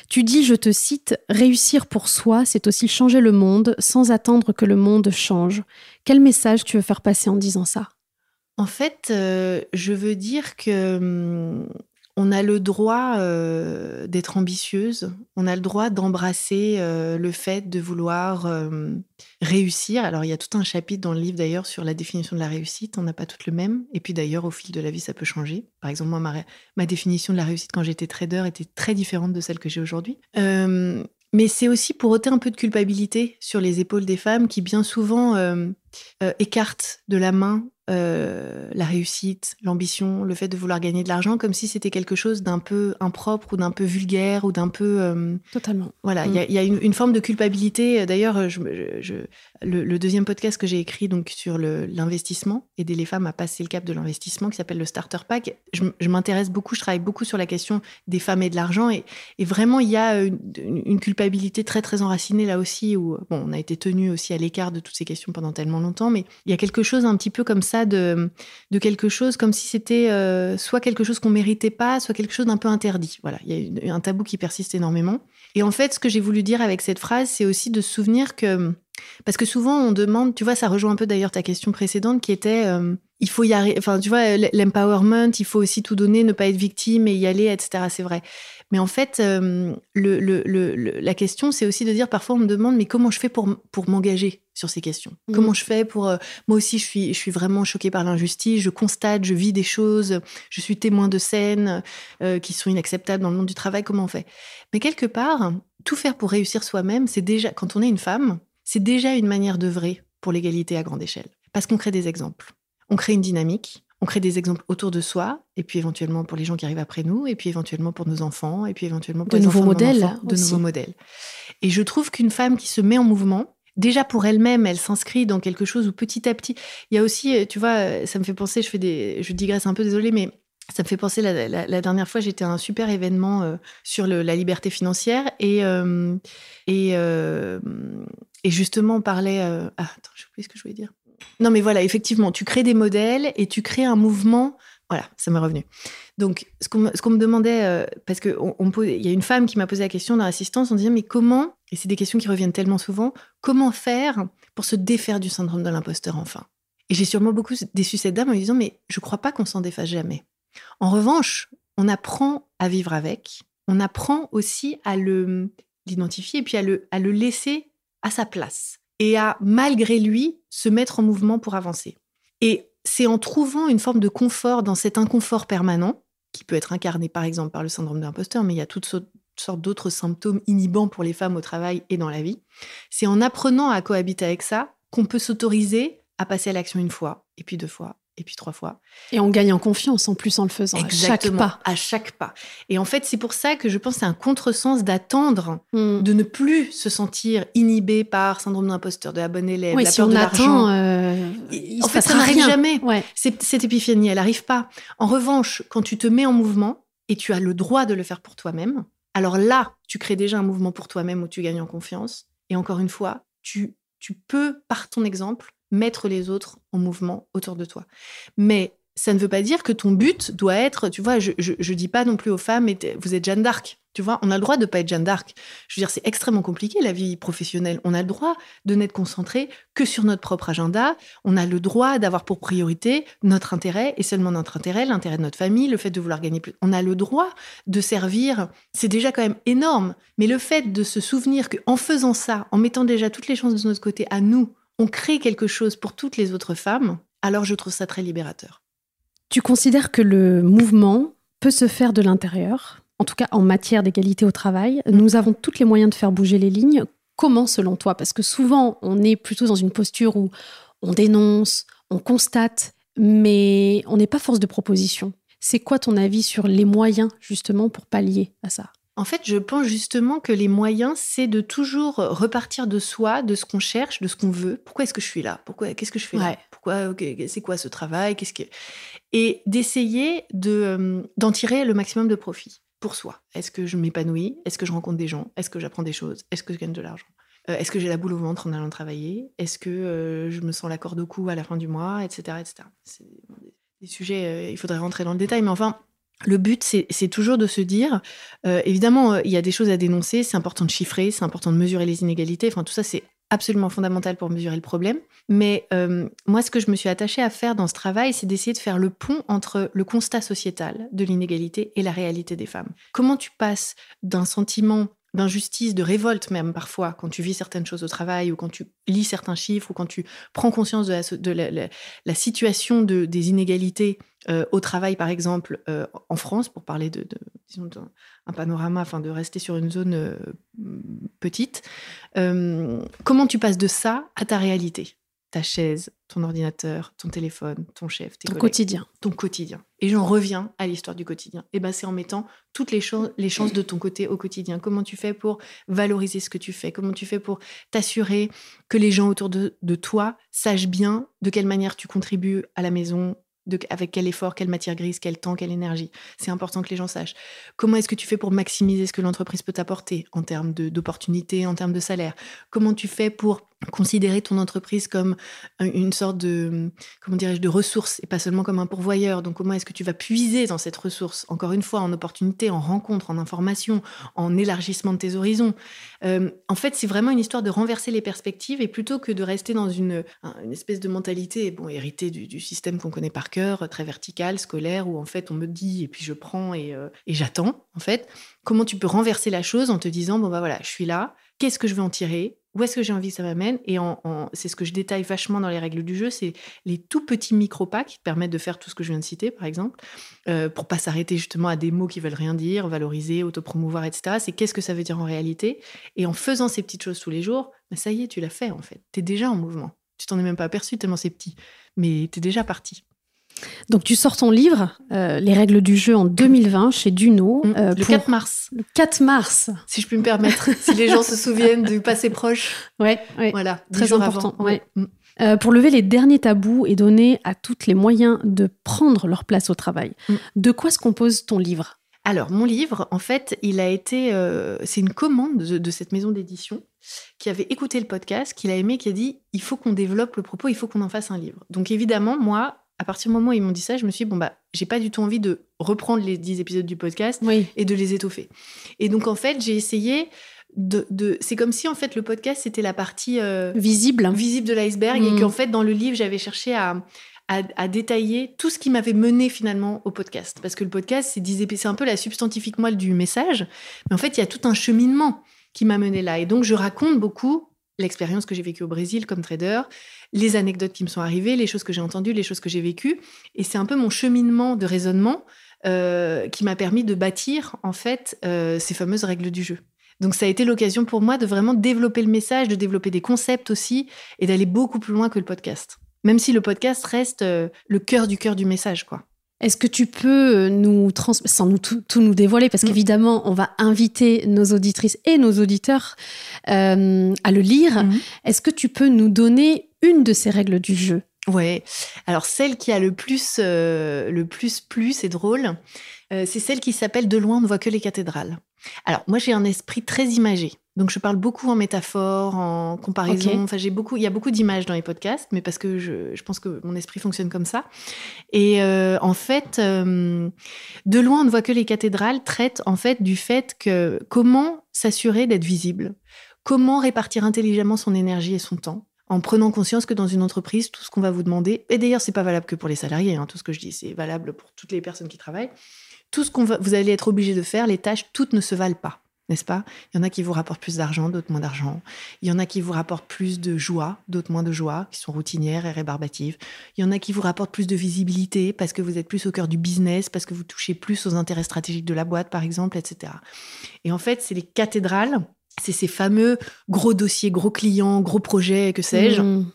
Tu dis, je te cite, Réussir pour soi, c'est aussi changer le monde sans attendre que le monde change. Quel message tu veux faire passer en disant ça? En fait, euh, je veux dire que hum, on a le droit euh, d'être ambitieuse, on a le droit d'embrasser euh, le fait de vouloir euh, réussir. Alors il y a tout un chapitre dans le livre d'ailleurs sur la définition de la réussite, on n'a pas toutes le même. Et puis d'ailleurs au fil de la vie ça peut changer. Par exemple moi ma, définition de la réussite quand j'étais trader était très différente de celle que j'ai aujourd'hui. mais c'est aussi pour ôter un peu de culpabilité sur les épaules des femmes qui bien souvent écartent de la main euh, la réussite, l'ambition, le fait de vouloir gagner de l'argent, comme si c'était quelque chose d'un peu impropre ou d'un peu vulgaire ou d'un peu... Euh, Totalement. Voilà, il y, a, mm. une, forme de culpabilité. D'ailleurs, je, le, deuxième podcast que j'ai écrit donc sur l'investissement, aider les femmes à passer le cap de l'investissement, qui s'appelle le Starter Pack, je, m'intéresse beaucoup, je travaille beaucoup sur la question des femmes et de l'argent. Et, vraiment, il y a une, culpabilité très, très enracinée là aussi, où bon, on a été tenu aussi à l'écart de toutes ces questions pendant tellement longtemps, mais il y a quelque chose un petit peu comme ça de, quelque chose comme si c'était euh, soit quelque chose qu'on méritait pas, soit quelque chose d'un peu interdit. Voilà, il y a un tabou qui persiste énormément. Et en fait, ce que j'ai voulu dire avec cette phrase, c'est aussi de se souvenir que parce que souvent on demande, tu vois, ça rejoint un peu d'ailleurs ta question précédente qui était euh, il faut y arriver, enfin tu vois, l'empowerment, il faut aussi tout donner, ne pas être victime et y aller, etc. C'est vrai. Mais en fait, euh, le, le, la question, c'est aussi de dire, parfois on me demande, mais comment je fais pour, pour m'engager sur ces questions? Mmh. Comment je fais pour... Euh, moi aussi, je suis, je suis vraiment choquée par l'injustice, je constate, je vis des choses, je suis témoin de scènes euh, qui sont inacceptables dans le monde du travail, comment on fait? Mais quelque part, tout faire pour réussir soi-même, c'est déjà, quand on est une femme, c'est déjà une manière d'œuvrer pour l'égalité à grande échelle. Parce qu'on crée des exemples, on crée une dynamique, on crée des exemples autour de soi, et puis éventuellement pour les gens qui arrivent après nous, et puis éventuellement pour nos enfants, et puis éventuellement pour de nouveaux modèles, de nouveaux modèles. Et je trouve qu'une femme qui se met en mouvement, déjà pour elle-même, elle, s'inscrit dans quelque chose où petit à petit, il y a aussi, euh, tu vois, euh, ça me fait penser, je fais des, je digresse un peu, désolée, mais ça me fait penser, la, dernière fois, j'étais à un super événement euh, sur la liberté financière et, et, et justement, on parlait. ah, attends, je sais ce que je voulais dire. Non, mais voilà, effectivement, tu crées des modèles et tu crées un mouvement. Voilà, ça m'est revenu. Donc, ce qu'on me demandait, euh, parce qu'il y a une femme qui m'a posé la question dans l'assistance, on disait, mais comment, et c'est des questions qui reviennent tellement souvent, comment faire pour se défaire du syndrome de l'imposteur enfin? Et j'ai sûrement beaucoup déçu cette dame en disant, mais je crois pas qu'on s'en défasse jamais. En revanche, on apprend à vivre avec, on apprend aussi à l'identifier et puis à le, à le laisser à sa place et à, malgré lui, se mettre en mouvement pour avancer. Et c'est en trouvant une forme de confort dans cet inconfort permanent, qui peut être incarné par exemple par le syndrome de l'imposteur, mais il y a toutes sortes d'autres symptômes inhibants pour les femmes au travail et dans la vie. C'est en apprenant à cohabiter avec ça qu'on peut s'autoriser à passer à l'action une fois, et puis deux fois, et puis trois fois. Et on gagne en confiance en plus en le faisant Exactement, à chaque pas. À chaque pas. Et en fait, c'est pour ça que je pense que c'est un contresens d'attendre, hmm. de ne plus se sentir inhibé par syndrome d'imposteur, de la bonne élève, oui, la si on attend, euh, en fait, ça n'arrive jamais. Cette épiphanie, elle n'arrive pas. En revanche, quand tu te mets en mouvement et tu as le droit de le faire pour toi-même, alors là, tu crées déjà un mouvement pour toi-même où tu gagnes en confiance. Et encore une fois, tu, tu peux, par ton exemple, mettre les autres en mouvement autour de toi. Mais ça ne veut pas dire que ton but doit être, tu vois, je, je, dis pas non plus aux femmes, vous êtes Jeanne d'Arc. Tu vois, on a le droit de pas être Jeanne d'Arc. Je veux dire, c'est extrêmement compliqué la vie professionnelle. On a le droit de n'être concentré que sur notre propre agenda. On a le droit d'avoir pour priorité notre intérêt et seulement notre intérêt, l'intérêt de notre famille, le fait de vouloir gagner plus. On a le droit de servir. C'est déjà quand même énorme. Mais le fait de se souvenir qu'en faisant ça, en mettant déjà toutes les chances de notre côté à nous, on crée quelque chose pour toutes les autres femmes, alors je trouve ça très libérateur. Tu considères que le mouvement peut se faire de l'intérieur, en tout cas en matière d'égalité au travail. Nous avons tous les moyens de faire bouger les lignes. comment selon toi? Parce que souvent, on est plutôt dans une posture où on dénonce, on constate, mais on n'est pas force de proposition. C'est quoi ton avis sur les moyens justement pour pallier à ça? En fait, je pense justement que les moyens, c'est de toujours repartir de soi, de ce qu'on cherche, de ce qu'on veut. Pourquoi est-ce que je suis là? Pourquoi Qu'est-ce que je fais là? Pourquoi C'est quoi ce travail? Qu'est-ce que Et d'essayer de euh, d'en tirer le maximum de profit pour soi. Est-ce que je m'épanouis? Est-ce que je rencontre des gens? Est-ce que j'apprends des choses? Est-ce que je gagne de l'argent? Euh, Est-ce que j'ai la boule au ventre en allant travailler? Est-ce que euh, je me sens la corde au cou à la fin du mois, etc., etc. C'est des sujets. il faudrait rentrer dans le détail, mais enfin, le but, c'est toujours de se dire, euh, évidemment, euh, il y a des choses à dénoncer, c'est important de chiffrer, c'est important de mesurer les inégalités, enfin tout ça, c'est absolument fondamental pour mesurer le problème. Mais euh, moi, ce que je me suis attachée à faire dans ce travail, c'est d'essayer de faire le pont entre le constat sociétal de l'inégalité et la réalité des femmes. Comment tu passes d'un sentiment d'injustice, de révolte même parfois, quand tu vis certaines choses au travail ou quand tu lis certains chiffres ou quand tu prends conscience de la, situation de, des inégalités euh, au travail, par exemple, euh, en France, pour parler de, disons, d'un panorama, afin de rester sur une zone euh, petite, comment tu passes de ça à ta réalité? Ta chaise, ton ordinateur, ton téléphone, ton chef, ton quotidien. Ton quotidien. Et j'en reviens à l'histoire du quotidien. Et ben c'est en mettant toutes les, les chances de ton côté au quotidien. Comment tu fais pour valoriser ce que tu fais? Comment tu fais pour t'assurer que les gens autour de, de toi sachent bien de quelle manière tu contribues à la maison, avec quel effort, quelle matière grise, quel temps, quelle énergie? C'est important que les gens sachent. Comment est-ce que tu fais pour maximiser ce que l'entreprise peut t'apporter en termes d'opportunités, en termes de salaire? Comment tu fais pour considérer ton entreprise comme une sorte de, comment dirais-je, de ressource et pas seulement comme un pourvoyeur. Donc, comment est-ce que tu vas puiser dans cette ressource, encore une fois, en opportunité, en rencontre, en information, en élargissement de tes horizons? Euh, En fait, c'est vraiment une histoire de renverser les perspectives et plutôt que de rester dans une, une espèce de mentalité, bon, héritée du, système qu'on connaît par cœur, très vertical, scolaire, où en fait, on me dit et puis je prends et, euh, et j'attends, en fait. Comment tu peux renverser la chose en te disant, bon, bah voilà, je suis là, qu'est-ce que je vais en tirer? Où est-ce que j'ai envie que ça m'amène Et c'est ce que je détaille vachement dans les règles du jeu, c'est les tout petits micro-pas qui te permettent de faire tout ce que je viens de citer, par exemple, euh, pour pas s'arrêter justement à des mots qui veulent rien dire, valoriser, autopromouvoir, etc. C'est qu'est-ce que ça veut dire en réalité? Et en faisant ces petites choses tous les jours, ben ça y est, tu l'as fait en fait. Tu es déjà en mouvement. Tu t'en es même pas aperçu tellement c'est petit, mais tu es déjà parti. Donc tu sors ton livre, euh, Les règles du jeu en 2020 chez Duno. Mm. Euh, le 4 mars. Le 4 mars. Si je puis me permettre, si les gens se souviennent du passé proche. Ouais, Voilà, très important. Mm. Euh, pour lever les derniers tabous et donner à toutes les moyens de prendre leur place au travail. Mm. De quoi se compose ton livre? Alors, mon livre, en fait, il a été, c'est une commande de, de cette maison d'édition qui avait écouté le podcast, qui l'a aimé, qui a dit il faut qu'on développe le propos, il faut qu'on en fasse un livre. Donc évidemment, moi, à partir du moment où ils m'ont dit ça, je me suis dit, bon, bah, j'ai pas du tout envie de reprendre les 10 épisodes du podcast et de les étoffer. Et donc, en fait, j'ai essayé de. de... C'est comme si, en fait, le podcast, c'était la partie euh, visible. visible de l'iceberg et mm. qu'en fait, dans le livre, j'avais cherché à, à, détailler tout ce qui m'avait mené finalement au podcast. Parce que le podcast, c'est, c'est un peu la substantifique moelle du message. Mais en fait, il y a tout un cheminement qui m'a mené là. Et donc, je raconte beaucoup l'expérience que j'ai vécue au Brésil comme trader, les anecdotes qui me sont arrivées, les choses que j'ai entendues, les choses que j'ai vécues. Et c'est un peu mon cheminement de raisonnement euh, qui m'a permis de bâtir en fait euh, ces fameuses règles du jeu. Donc ça a été l'occasion pour moi de vraiment développer le message, de développer des concepts aussi et d'aller beaucoup plus loin que le podcast. Même si le podcast reste euh, le cœur du cœur du message, quoi. Est-ce que tu peux euh, nous transmettre, sans nous tout, nous dévoiler, parce mm. qu'évidemment, on va inviter nos auditrices et nos auditeurs euh, à le lire. Mm. Est-ce que tu peux nous donner une de ces règles du jeu? Ouais. Alors celle qui a le plus, euh, le plus plus et drôle, c'est celle qui s'appelle De loin on ne voit que les cathédrales. Alors moi j'ai un esprit très imagé. Donc je parle beaucoup en métaphore, en comparaison. Enfin, j'ai beaucoup, il y a beaucoup d'images dans les podcasts, mais parce que je, je, pense que mon esprit fonctionne comme ça. Et euh, en fait, euh, de loin, on ne voit que les cathédrales traitent en fait du fait que comment s'assurer d'être visible, comment répartir intelligemment son énergie et son temps, en prenant conscience que dans une entreprise, tout ce qu'on va vous demander, et d'ailleurs, c'est pas valable que pour les salariés, hein, tout ce que je dis, c'est valable pour toutes les personnes qui travaillent. Tout ce qu'on va, vous allez être obligé de faire, les tâches, toutes ne se valent pas n'est-ce pas? Il y en a qui vous rapportent plus d'argent, d'autres moins d'argent. Il y en a qui vous rapportent plus de joie, d'autres moins de joie, qui sont routinières et rébarbatives. Il y en a qui vous rapportent plus de visibilité parce que vous êtes plus au cœur du business, parce que vous touchez plus aux intérêts stratégiques de la boîte, par exemple, etc. Et en fait, c'est les cathédrales c'est ces fameux gros dossiers, gros clients, gros projets, que sais-je, Mm.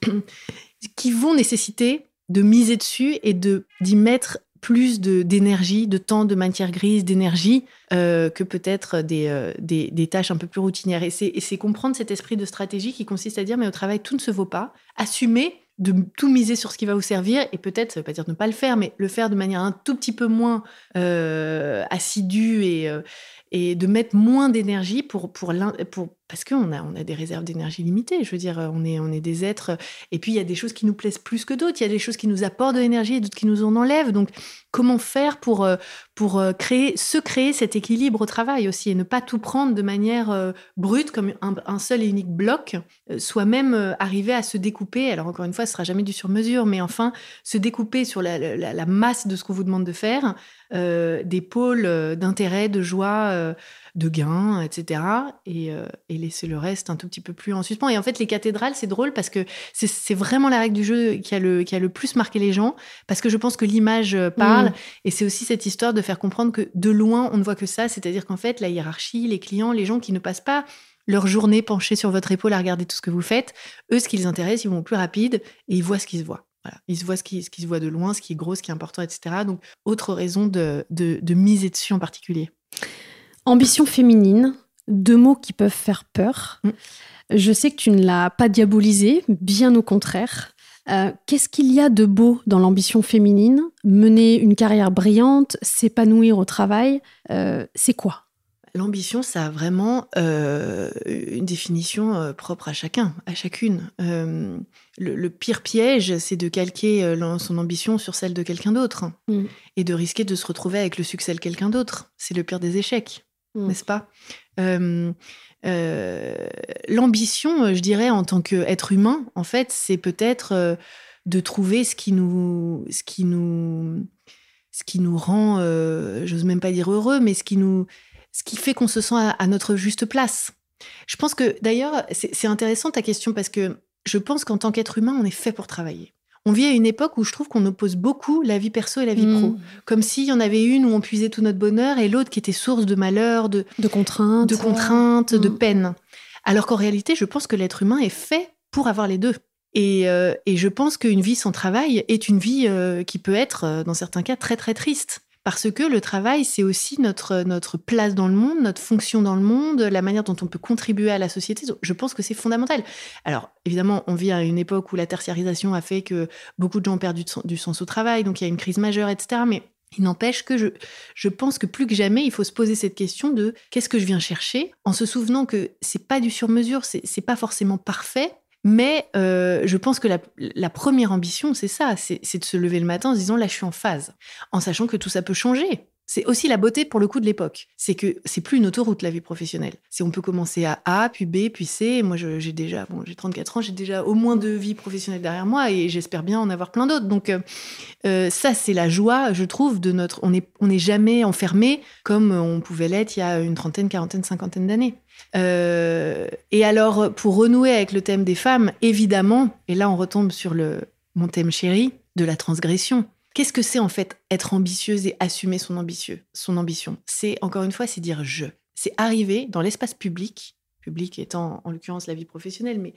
qui vont nécessiter de miser dessus et de d'y mettre plus d'énergie, de temps, de matière grise, d'énergie euh, que peut-être des, euh, des, des tâches un peu plus routinières. Et c'est comprendre cet esprit de stratégie qui consiste à dire mais au travail tout ne se vaut pas. Assumer de tout miser sur ce qui va vous servir et peut-être, ça veut pas dire ne pas le faire, mais le faire de manière un tout petit peu moins euh, assidue et, euh, et de mettre moins d'énergie pour, pour, pour parce qu'on a, des réserves d'énergie limitées. Je veux dire, on est, des êtres. Et puis, il y a des choses qui nous plaisent plus que d'autres. Il y a des choses qui nous apportent de l'énergie et d'autres qui nous en enlèvent. Donc, comment faire pour, euh, euh, créer, se créer cet équilibre au travail aussi et ne pas tout prendre de manière euh, brute comme un, seul et unique bloc, soi-même arriver à se découper. Alors, encore une fois, ce sera jamais du sur-mesure, mais enfin, se découper sur la, masse de ce qu'on vous demande de faire, des pôles d'intérêt, de joie, de gain, etc. Et, euh, et laisser le reste un tout petit peu plus en suspens. Et en fait, les cathédrales, c'est drôle parce que c'est- vraiment la règle du jeu qui a, le, qui a le plus marqué les gens, parce que je pense que l'image euh, parle. Mm. Et c'est aussi cette histoire de faire comprendre que de loin, on ne voit que ça. C'est-à-dire qu'en fait, la hiérarchie, les clients, les gens qui ne passent pas leur journée penchée sur votre épaule à regarder tout ce que vous faites, eux, ce qui les intéresse, ils vont plus rapide et ils voient ce qui se voit. Voilà. Ils se voient ce qui, ce qui se voit de loin, ce qui est gros, ce qui est important, etc. Donc, autre raison de, de, de miser dessus en particulier. Ambition féminine, deux mots qui peuvent faire peur. Mm. Je sais que tu ne l'as pas diabolisé, bien au contraire. Euh, Qu'est-ce qu'il y a de beau dans l'ambition féminine? Mener une carrière brillante, s'épanouir au travail, euh, c'est quoi? L'ambition, ça a vraiment euh, une définition propre à chacun, à chacune. Le, le pire piège, c'est de calquer son ambition sur celle de quelqu'un d'autre Mm. et de risquer de se retrouver avec le succès de quelqu'un d'autre. C'est le pire des échecs, Mm. n'est-ce pas? Euh, L'ambition, euh, je dirais, en tant qu'être humain, en fait, c'est peut-être euh, de trouver ce qui nous, ce qui nous, ce qui nous rend, j'ose même pas dire heureux, mais ce qui nous, ce qui fait qu'on se sent à, à notre juste place. Je pense que d'ailleurs, c'est intéressant ta question parce que je pense qu'en tant qu'être humain, on est fait pour travailler. On vit à une époque où je trouve qu'on oppose beaucoup la vie perso et la vie Mm. pro. Comme s'il y en avait une où on puisait tout notre bonheur et l'autre qui était source de malheur, de, De contraintes de contraintes, de Mm. peine. Alors qu'en réalité, je pense que l'être humain est fait pour avoir les deux. Et, euh, et je pense qu'une vie sans travail est une vie euh, qui peut être, euh, dans certains cas, très très triste. Parce que le travail, c'est aussi notre, place dans le monde, notre fonction dans le monde, la manière dont on peut contribuer à la société. Je pense que c'est fondamental. Alors, évidemment, on vit à une époque où la tertiarisation a fait que beaucoup de gens ont perdu du sens- au travail, donc il y a une crise majeure, etc. Mais il n'empêche que je, pense que plus que jamais, il faut se poser cette question de qu'est-ce que je viens chercher, en se souvenant que c'est pas du sur-mesure, c'est pas forcément parfait, mais euh, je pense que la, première ambition, c'est ça, c'est de se lever le matin en se disant là, je suis en phase, en sachant que tout ça peut changer. C'est aussi la beauté pour le coup de l'époque. C'est que c'est plus une autoroute la vie professionnelle. C'est on peut commencer à A, puis B, puis C. Moi, j'ai déjà, bon, j'ai 34 ans, j'ai déjà au moins deux vies professionnelles derrière moi et j'espère bien en avoir plein d'autres. Donc euh, euh, ça, c'est la joie, je trouve, de notre. On n'est on n'est jamais enfermé comme on pouvait l'être il y a une trentaine, quarantaine, cinquantaine d'années. Euh, et alors, pour renouer avec le thème des femmes, évidemment, et là on retombe sur le, mon thème chéri, de la transgression. Qu'est-ce que c'est en fait être ambitieuse et assumer son ambitieux, son ambition? C'est encore une fois, c'est dire je. C'est arriver dans l'espace public, public étant en l'occurrence la vie professionnelle, mais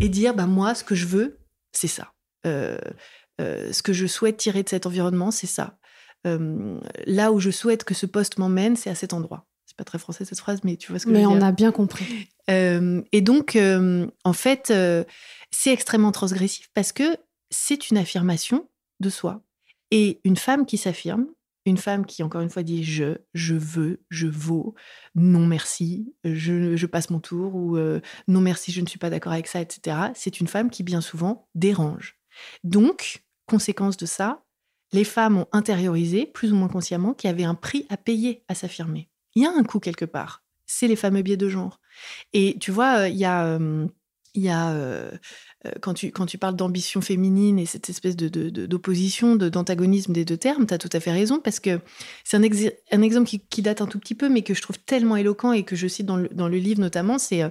et dire bah moi ce que je veux, c'est ça. Euh, euh, ce que je souhaite tirer de cet environnement, c'est ça. Là où je souhaite que ce poste m'emmène, c'est à cet endroit. Pas très français cette phrase, mais tu vois ce que je Mais veux on dire. a bien compris. Euh, et donc, euh, en fait, euh, c'est extrêmement transgressif parce que c'est une affirmation de soi. Et une femme qui s'affirme, une femme qui, encore une fois, dit je, je veux, je vaux, non merci, je, je passe mon tour, ou non merci, je ne suis pas d'accord avec ça, etc., c'est une femme qui, bien souvent, dérange. Donc, conséquence de ça, les femmes ont intériorisé, plus ou moins consciemment, qu'il y avait un prix à payer à s'affirmer. Il y a un coût quelque part. C'est les fameux biais de genre. Et tu vois, euh, il y a, il y a euh, euh, quand, tu, quand tu parles d'ambition féminine et cette espèce de, d'opposition, de, d'antagonisme des deux termes, tu as tout à fait raison, parce que c'est un, ex- un exemple qui, qui date un tout petit peu, mais que je trouve tellement éloquent et que je cite dans le, dans le livre notamment, c'est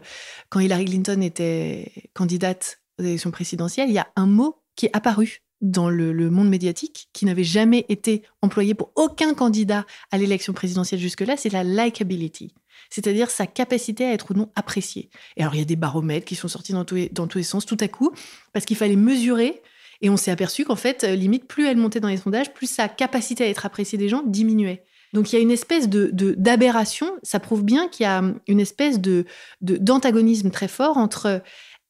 quand Hillary Clinton était candidate aux élections présidentielles, il y a un mot qui est apparu dans le, monde médiatique, qui n'avait jamais été employé pour aucun candidat à l'élection présidentielle jusque-là, c'est la likability c'est-à-dire sa capacité à être ou non apprécié. Et alors, il y a des baromètres qui sont sortis dans les, dans tous les sens tout à coup, parce qu'il fallait mesurer, et on s'est aperçu qu'en fait, euh, limite, plus elle montait dans les sondages, plus sa capacité à être appréciée des gens diminuait. Donc il y a une espèce de d'aberration, ça prouve bien qu'il y a une espèce de d'antagonisme très fort entre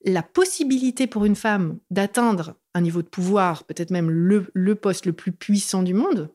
la possibilité pour une femme d'atteindre un niveau de pouvoir, peut-être même le, poste le plus puissant du monde,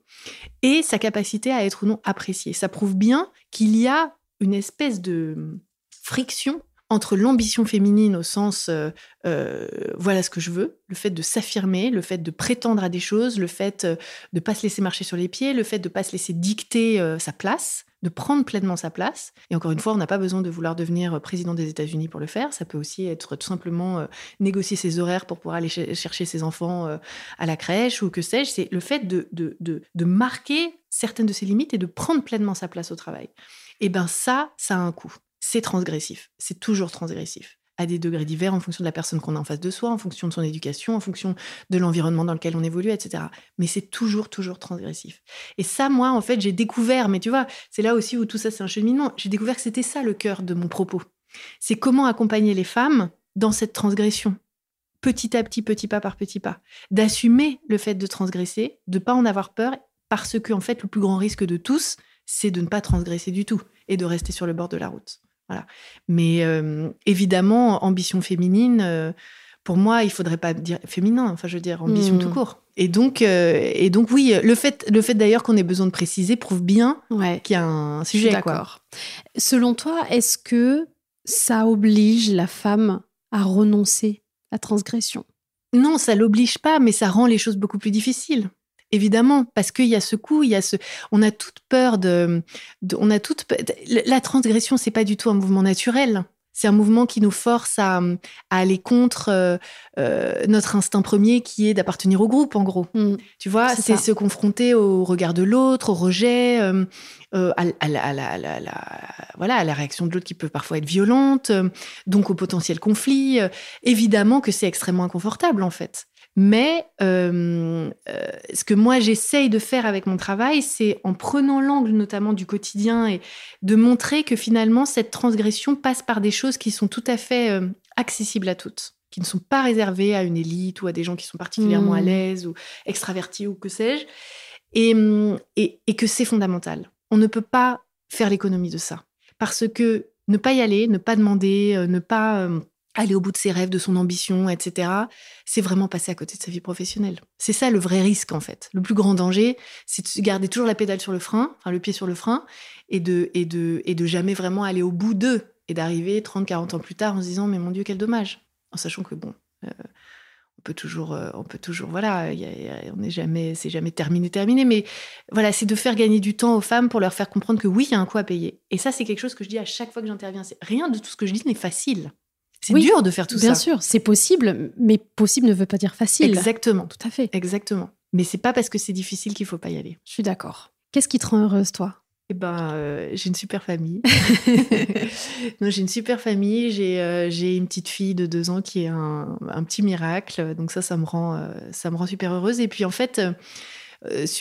et sa capacité à être ou non appréciée. Ça prouve bien qu'il y a une espèce de friction entre l'ambition féminine au sens euh, euh, voilà ce que je veux, le fait de s'affirmer, le fait de prétendre à des choses, le fait euh, de ne pas se laisser marcher sur les pieds, le fait de ne pas se laisser dicter sa place, de prendre pleinement sa place. Et encore une fois, on n'a pas besoin de vouloir devenir président des États-Unis pour le faire. Ça peut aussi être tout simplement négocier ses horaires pour pouvoir aller chercher ses enfants à la crèche ou que sais-je. C'est le fait de, de, de marquer certaines de ses limites et de prendre pleinement sa place au travail. Et eh ben ça, ça a un coût. C'est transgressif. C'est toujours transgressif à des degrés divers en fonction de la personne qu'on a en face de soi, en fonction de son éducation, en fonction de l'environnement dans lequel on évolue, etc. Mais c'est toujours, toujours transgressif. Et ça, moi, en fait, j'ai découvert, mais tu vois, c'est là aussi où tout ça, c'est un cheminement. J'ai découvert que c'était ça le cœur de mon propos. C'est comment accompagner les femmes dans cette transgression, petit à petit, petit pas par petit pas, d'assumer le fait de transgresser, de pas en avoir peur, parce que, en fait, le plus grand risque de tous, c'est de ne pas transgresser du tout et de rester sur le bord de la route. Voilà. Mais euh, évidemment, ambition féminine, euh, pour moi, il faudrait pas dire féminin, enfin je veux dire ambition tout hmm. court. Et donc, euh, et donc oui, le fait, le fait d'ailleurs qu'on ait besoin de préciser prouve bien qu'il y a un sujet. D'accord. Selon toi, est-ce que ça oblige la femme à renoncer à la transgression? Non, ça l'oblige pas, mais ça rend les choses beaucoup plus difficiles. Évidemment, parce qu'il y a ce coup, il y a ce, on a toute peur de, on a toute, la transgression, c'est pas du tout un mouvement naturel. C'est un mouvement qui nous force à, aller contre euh, euh, notre instinct premier qui est d'appartenir au groupe, en gros. Mm. tu vois, c'est se confronter au regard de l'autre, au rejet, euh, à, la, voilà, à la réaction de l'autre qui peut parfois être violente, donc au potentiel conflit. évidemment que c'est extrêmement inconfortable, en fait. Mais euh, euh, ce que moi j'essaye de faire avec mon travail, c'est en prenant l'angle notamment du quotidien et de montrer que finalement cette transgression passe par des choses qui sont tout à fait euh, accessibles à toutes, qui ne sont pas réservées à une élite ou à des gens qui sont particulièrement à mmh. l'aise ou extravertis ou que sais-je, et, et, et que c'est fondamental. On ne peut pas faire l'économie de ça. Parce que ne pas y aller, ne pas demander, ne pas aller au bout de ses rêves, de son ambition, etc., c'est vraiment passer à côté de sa vie professionnelle. C'est ça le vrai risque, en fait. Le plus grand danger, c'est de garder toujours la pédale sur le frein, enfin le pied sur le frein, et de, et de, et de jamais vraiment aller au bout d'eux, et d'arriver 30, 40 ans plus tard en se disant, mais mon Dieu, quel dommage. En sachant que, bon, euh, on peut toujours, euh, on peut toujours, voilà, on n'est jamais, c'est jamais terminé, terminé, mais voilà, c'est de faire gagner du temps aux femmes pour leur faire comprendre que oui, il y a un coût à payer. Et ça, c'est quelque chose que je dis à chaque fois que j'interviens. Rien de tout ce que je dis n'est facile. C'est dur de faire tout ça. Bien sûr, c'est possible, mais possible ne veut pas dire facile. Exactement. Tout à fait. Exactement. Mais c'est pas parce que c'est difficile qu'il faut pas y aller. Je suis d'accord. Qu'est-ce qui te rend heureuse, toi? Eh ben, euh, j'ai une super famille. non, j'ai une super famille. J'ai euh, une petite fille de deux ans qui est un, un petit miracle. Donc ça, ça me rend euh, ça me rend super heureuse. Et puis en fait,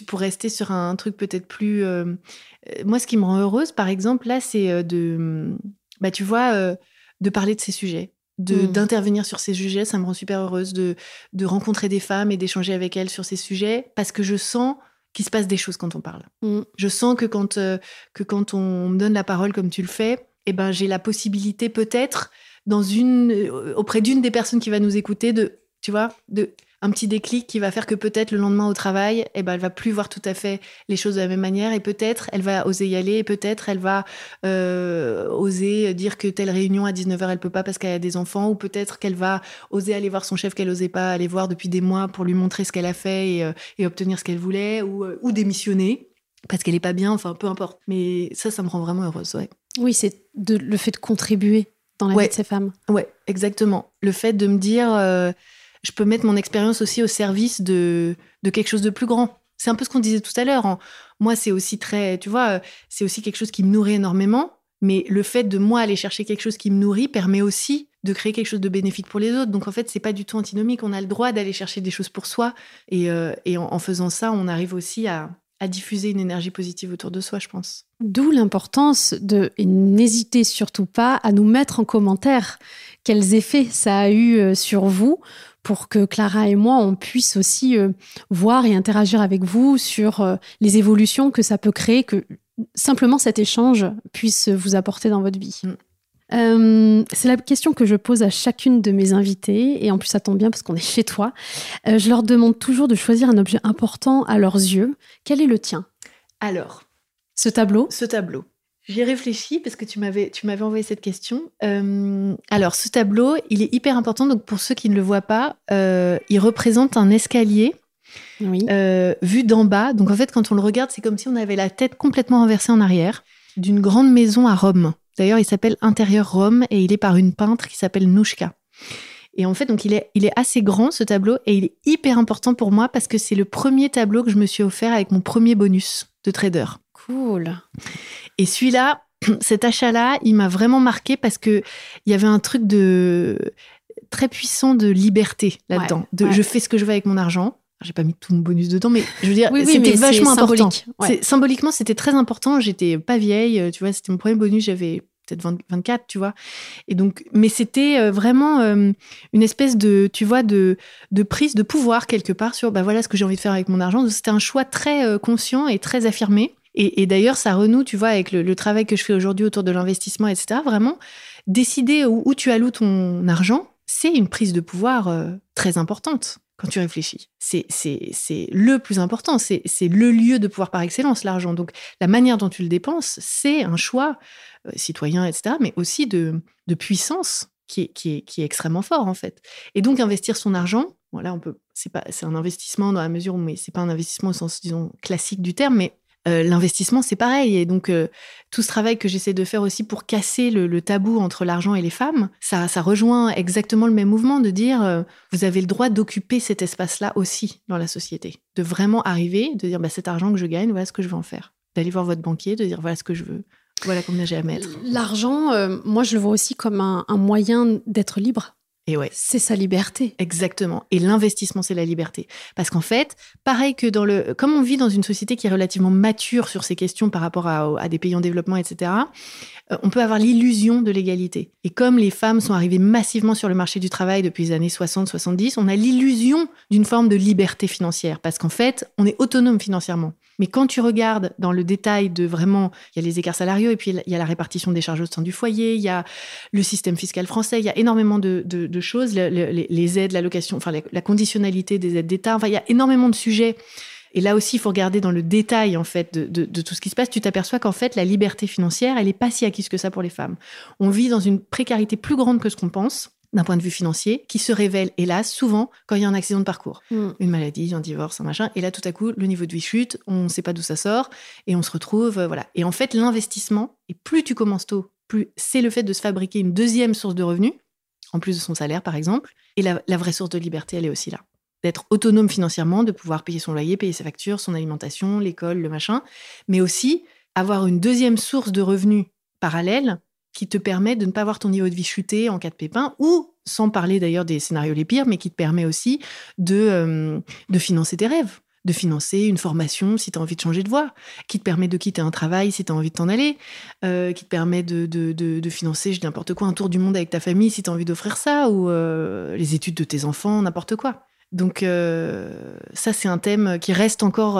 pour rester sur un truc peut-être plus, moi, ce qui me rend heureuse, par exemple, là, c'est de, bah, tu vois, de parler de ces sujets mmh. d'intervenir sur ces sujets. Ça me rend super heureuse de, de rencontrer des femmes et d'échanger avec elles sur ces sujets parce que je sens qu'il se passe des choses quand on parle. Mmh. Je sens que quand, euh, que quand on me donne la parole comme tu le fais, eh ben, j'ai la possibilité peut-être dans une, euh, auprès d'une des personnes qui va nous écouter de, tu vois, de un petit déclic qui va faire que peut-être le lendemain au travail, eh ben, elle va plus voir tout à fait les choses de la même manière et peut-être elle va oser y aller et peut-être elle va euh, oser dire que telle réunion à 19h elle peut pas parce qu'elle a des enfants ou peut-être qu'elle va oser aller voir son chef qu'elle osait pas aller voir depuis des mois pour lui montrer ce qu'elle a fait et, euh, obtenir ce qu'elle voulait ou, euh, ou démissionner parce qu'elle est pas bien, enfin peu importe. Mais ça, ça me rend vraiment heureuse, ouais. Oui, c'est le fait de contribuer dans la vie de ces femmes. Ouais, exactement. Le fait de me dire je peux mettre mon expérience aussi au service de, de quelque chose de plus grand. C'est un peu ce qu'on disait tout à l'heure. Moi, c'est aussi très, tu vois, c'est aussi quelque chose qui me nourrit énormément. Mais le fait de moi aller chercher quelque chose qui me nourrit permet aussi de créer quelque chose de bénéfique pour les autres. Donc en fait, c'est pas du tout antinomique. On a le droit d'aller chercher des choses pour soi. Et, euh, en, faisant ça, on arrive aussi à, diffuser une énergie positive autour de soi, je pense. D'où l'importance de, n'hésitez surtout pas à nous mettre en commentaire quels effets ça a eu euh, sur vous pour que Clara et moi, on puisse aussi euh, voir et interagir avec vous sur les évolutions que ça peut créer, que simplement cet échange puisse vous apporter dans votre vie. Mm. Euh, c'est la question que je pose à chacune de mes invitées, et en plus ça tombe bien parce qu'on est chez toi. Euh, je leur demande toujours de choisir un objet important à leurs yeux. Quel est le tien? Alors, ce tableau? Ce tableau. J'y ai réfléchi parce que tu m'avais, tu m'avais envoyé cette question. Euh, alors, ce tableau, il est hyper important. Donc, pour ceux qui ne le voient pas, il représente un escalier vu d'en bas. Donc, en fait, quand on le regarde, c'est comme si on avait la tête complètement renversée en arrière d'une grande maison à Rome. D'ailleurs, il s'appelle Intérieur Rome et il est par une peintre qui s'appelle Nouchka. Et en fait, donc il est, il est assez grand ce tableau et il est hyper important pour moi parce que c'est le premier tableau que je me suis offert avec mon premier bonus de trader. Cool. Et celui-là, cet achat-là, il m'a vraiment marqué parce que il y avait un truc de très puissant de liberté là-dedans. de je fais ce que je veux avec mon argent j'ai pas mis tout mon bonus dedans, mais je veux dire, c'était vachement important. Symboliquement, c'était très important. J'étais pas vieille, euh, tu vois, c'était mon premier bonus, j'avais peut-être 24, tu vois. Et donc, mais c'était euh, vraiment euh, une espèce de, tu vois, de, de prise de pouvoir quelque part sur, bah voilà ce que j'ai envie de faire avec mon argent. C'était un choix très conscient et très affirmé. Et, d'ailleurs, ça renoue, tu vois, avec le, travail que je fais aujourd'hui autour de l'investissement, etc. Vraiment, décider où, tu alloues ton argent, c'est une prise de pouvoir très importante quand tu réfléchis. C'est, le plus important, c'est, le lieu de pouvoir par excellence, l'argent. Donc la manière dont tu le dépenses, c'est un choix euh, citoyen, etc., mais aussi de, puissance qui est, extrêmement fort, en fait. Et donc investir son argent, voilà, on peut, c'est un investissement dans la mesure où, mais c'est pas un investissement au sens, disons, classique du terme, mais euh, l'investissement, c'est pareil. Et donc, euh, tout ce travail que j'essaie de faire aussi pour casser le, tabou entre l'argent et les femmes, ça, ça, rejoint exactement le même mouvement de dire, euh, vous avez le droit d'occuper cet espace-là aussi dans la société. De vraiment arriver, de dire, bah, cet argent que je gagne, voilà ce que je veux en faire. D'aller voir votre banquier, de dire, voilà ce que je veux. Voilà combien j'ai à mettre. L'argent, moi, je le vois aussi comme un moyen d'être libre. Et ouais. C'est sa liberté. Exactement. Et l'investissement, c'est la liberté. Parce qu'en fait, pareil que dans le. Comme on vit dans une société qui est relativement mature sur ces questions par rapport à, des pays en développement, etc., euh, on peut avoir l'illusion de l'égalité. Et comme les femmes sont arrivées massivement sur le marché du travail depuis les années 60-70, on a l'illusion d'une forme de liberté financière. Parce qu'en fait, on est autonome financièrement. Mais quand tu regardes dans le détail de vraiment, il y a les écarts salariaux et puis il y a la répartition des charges au sein du foyer, il y a le système fiscal français, il y a énormément de, choses, les, aides, l'allocation, enfin la, conditionnalité des aides d'État, enfin il y a énormément de sujets. Et là aussi, il faut regarder dans le détail en fait de, de tout ce qui se passe. Tu t'aperçois qu'en fait, la liberté financière, elle n'est pas si acquise que ça pour les femmes. On vit dans une précarité plus grande que ce qu'on pense d'un point de vue financier, qui se révèle, hélas, souvent quand il y a un accident de parcours. Hmm. Une maladie, un divorce, un machin. Et là, tout à coup, le niveau de vie chute, on ne sait pas d'où ça sort, et on se retrouve, euh, voilà. Et en fait, l'investissement, et plus tu commences tôt, plus c'est le fait de se fabriquer une deuxième source de revenus, en plus de son salaire, par exemple. Et la, la vraie source de liberté, elle est aussi là. D'être autonome financièrement, de pouvoir payer son loyer, payer ses factures, son alimentation, l'école, le machin, mais aussi avoir une deuxième source de revenus parallèle qui te permet de ne pas voir ton niveau de vie chuter en cas de pépin, ou, sans parler d'ailleurs des scénarios les pires, mais qui te permet aussi de, euh, de financer tes rêves, de financer une formation si tu as envie de changer de voie, qui te permet de quitter un travail si tu as envie de t'en aller, euh, qui te permet de, de, de, financer n'importe quoi, un tour du monde avec ta famille si tu as envie d'offrir ça, ou euh, les études de tes enfants, n'importe quoi. Donc ça, c'est un thème qui reste encore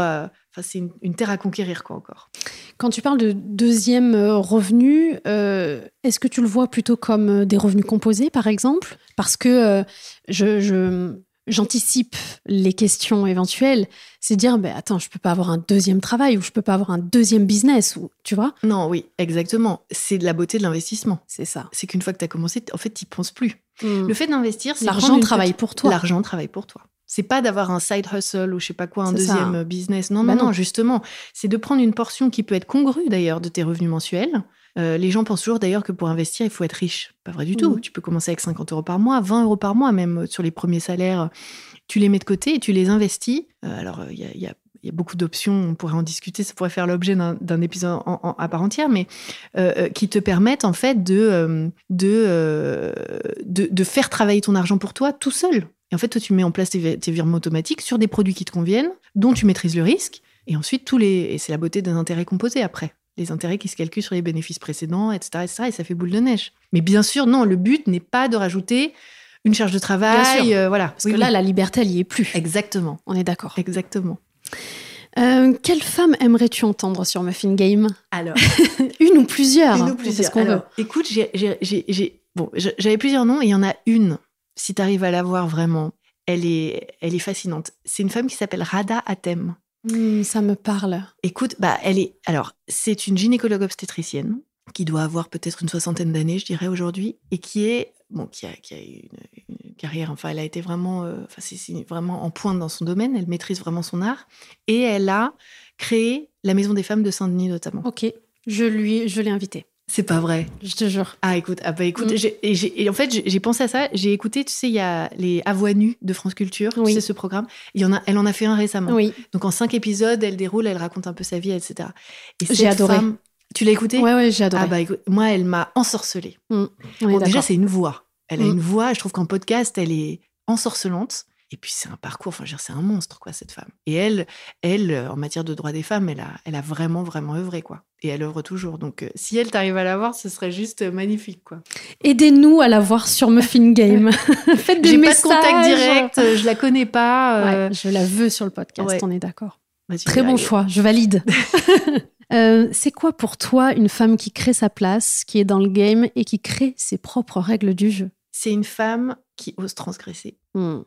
c'est une, terre à conquérir, quoi, encore. Quand tu parles de deuxième euh, revenu, euh, est-ce que tu le vois plutôt comme euh, des revenus composés, par exemple? Parce que je, j'anticipe les questions éventuelles, c'est dire, ben, attends, je peux pas avoir un deuxième travail ou je peux pas avoir un deuxième business, ou, tu vois? Non, oui, exactement. C'est de la beauté de l'investissement. C'est ça. C'est qu'une fois que tu as commencé, en fait, tu penses plus. Hmm. Le fait d'investir, c'est l'argent travaille pour toi. L'argent travaille pour toi. C'est pas d'avoir un side hustle ou je sais pas quoi, un deuxième business. Non, bah non, non, justement. C'est de prendre une portion qui peut être congrue d'ailleurs de tes revenus mensuels. Euh, les gens pensent toujours d'ailleurs que pour investir, il faut être riche. Pas vrai du tout. Tu peux commencer avec 50 euros par mois, 20 euros par mois, même sur les premiers salaires. Tu les mets de côté et tu les investis. Euh, alors, il y a, il y a beaucoup d'options, on pourrait en discuter, ça pourrait faire l'objet d'un épisode à part entière, mais qui te permettent en fait de, de, de, faire travailler ton argent pour toi tout seul. Et en fait, toi, tu mets en place tes, tes virements automatiques sur des produits qui te conviennent, dont tu maîtrises le risque, et ensuite tous les, et c'est la beauté des intérêts composés après les intérêts qui se calculent sur les bénéfices précédents, etc., etc., et ça fait boule de neige. Mais bien sûr, non, le but n'est pas de rajouter une charge de travail, euh, voilà. Parce que là, la liberté, elle y est plus. Exactement. On est d'accord. Exactement. Euh, quelle femme aimerais-tu entendre sur Muffin Game? Alors, une ou plusieurs. Une ou plusieurs. Ce qu'on veut. Écoute, j'ai, bon, j'avais plusieurs noms et il y en a une. Si tu arrives à la voir vraiment, elle est, elle est fascinante. C'est une femme qui s'appelle Rada Atem. Hmm, ça me parle. Écoute, bah, elle est. Alors, c'est une gynécologue obstétricienne qui doit avoir peut-être une soixantaine d'années, je dirais aujourd'hui, et qui est bon, qui a, qui a une, une, carrière. Enfin, elle a été vraiment, euh, enfin, c'est vraiment en pointe dans son domaine. Elle maîtrise vraiment son art, et elle a créé la Maison des femmes de Saint-Denis notamment. Ok, je lui, je l'ai invitée. C'est pas vrai. Je te jure. Ah, écoute, ah bah écoute, mm. et, en fait, j'ai pensé à ça. J'ai écouté, tu sais, il y a les À voix nues de France Culture, oui. tu sais, ce programme. Il y en a, elle en a fait un récemment. Oui. Donc en cinq épisodes, elle déroule, elle raconte un peu sa vie, etc. J'ai adoré. tu l'as écouté Ouais, ouais, j'ai adoré. Ah bah écoute, moi, elle m'a ensorcelée. Mm. Bon, déjà, c'est une voix. Elle a mm. une voix. Je trouve qu'en podcast, elle est ensorcelante. Et puis c'est un parcours, enfin, c'est un monstre, quoi, cette femme. Et elle, elle, euh, en matière de droits des femmes, elle a, elle a vraiment, vraiment œuvré, quoi. Et elle œuvre toujours. Donc, euh, si elle t'arrive à la voir, ce serait juste euh, magnifique, quoi. Aidez-nous à la voir sur Muffin Game. Faites des messages. pas de contact direct, je la connais pas. je la veux sur le podcast, on est d'accord. Bah, Très bon choix, je valide. c'est quoi pour toi une femme qui crée sa place, qui est dans le game et qui crée ses propres règles du jeu? C'est une femme qui ose transgresser. Hmm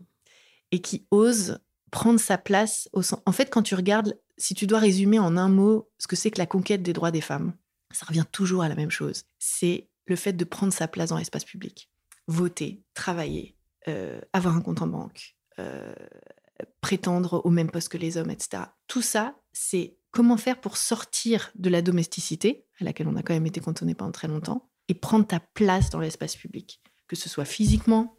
et qui ose prendre sa place au En fait, quand tu regardes, si tu dois résumer en un mot ce que c'est que la conquête des droits des femmes, ça revient toujours à la même chose. C'est le fait de prendre sa place dans l'espace public. Voter, travailler, euh, avoir un compte en banque, euh, prétendre au même poste que les hommes, etc. Tout ça, c'est comment faire pour sortir de la domesticité, à laquelle on a quand même été cantonné pendant très longtemps, et prendre ta place dans l'espace public, que ce soit physiquement,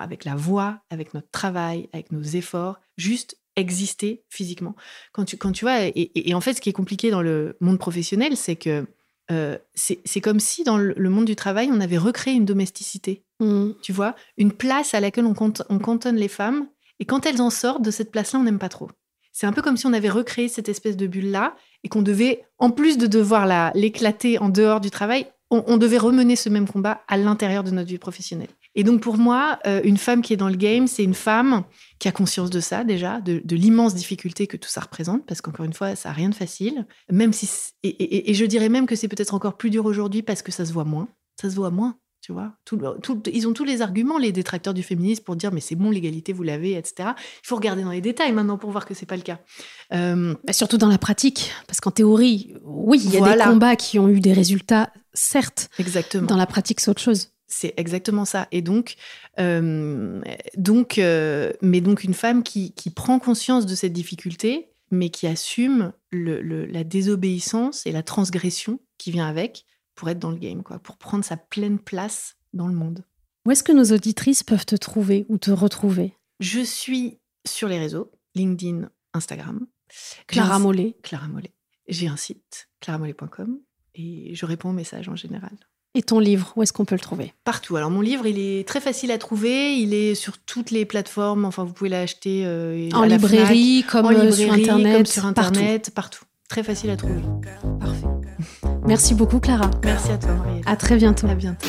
avec la voix, avec notre travail, avec nos efforts, juste exister physiquement. Quand tu, quand tu vois, et, en fait, ce qui est compliqué dans le monde professionnel, c'est que euh, c'est comme si dans le, monde du travail, on avait recréé une domesticité. Mmh. Tu vois, une place à laquelle on, compte, on cantonne les femmes, et quand elles en sortent de cette place-là, on n'aime pas trop. C'est un peu comme si on avait recréé cette espèce de bulle-là, et qu'on devait, en plus de devoir l'éclater en dehors du travail, on devait remener ce même combat à l'intérieur de notre vie professionnelle. Et donc pour moi, euh, une femme qui est dans le game, c'est une femme qui a conscience de ça déjà, de, l'immense difficulté que tout ça représente, parce qu'encore une fois, ça n'a rien de facile. Même si et, je dirais même que c'est peut-être encore plus dur aujourd'hui parce que ça se voit moins. Ça se voit moins. Tu vois, ils ont tous les arguments, les détracteurs du féminisme, pour dire mais c'est bon, l'égalité, vous l'avez, etc. Il faut regarder dans les détails maintenant pour voir que c'est pas le cas. Euh, surtout dans la pratique, parce qu'en théorie, oui, il y a des combats qui ont eu des résultats, certes. Exactement. Dans la pratique, c'est autre chose. C'est exactement ça. Et donc, euh, donc euh, mais donc une femme qui, prend conscience de cette difficulté, mais qui assume la désobéissance et la transgression qui vient avec pour être dans le game, quoi, pour prendre sa pleine place dans le monde. Où est-ce que nos auditrices peuvent te trouver ou te retrouver? Je suis sur les réseaux, LinkedIn, Instagram. Clara Mollet. Clara Mollet. J'ai un site, claramollet.com, et je réponds aux messages en général. Et ton livre, où est-ce qu'on peut le trouver? Partout. Alors mon livre, il est très facile à trouver. Il est sur toutes les plateformes. Enfin, vous pouvez l'acheter euh, en librairie, comme, euh, sur Internet, comme sur Internet, partout. Très facile à trouver. Parfait. Merci beaucoup, Clara. Merci à toi, Marie. À très bientôt. À bientôt.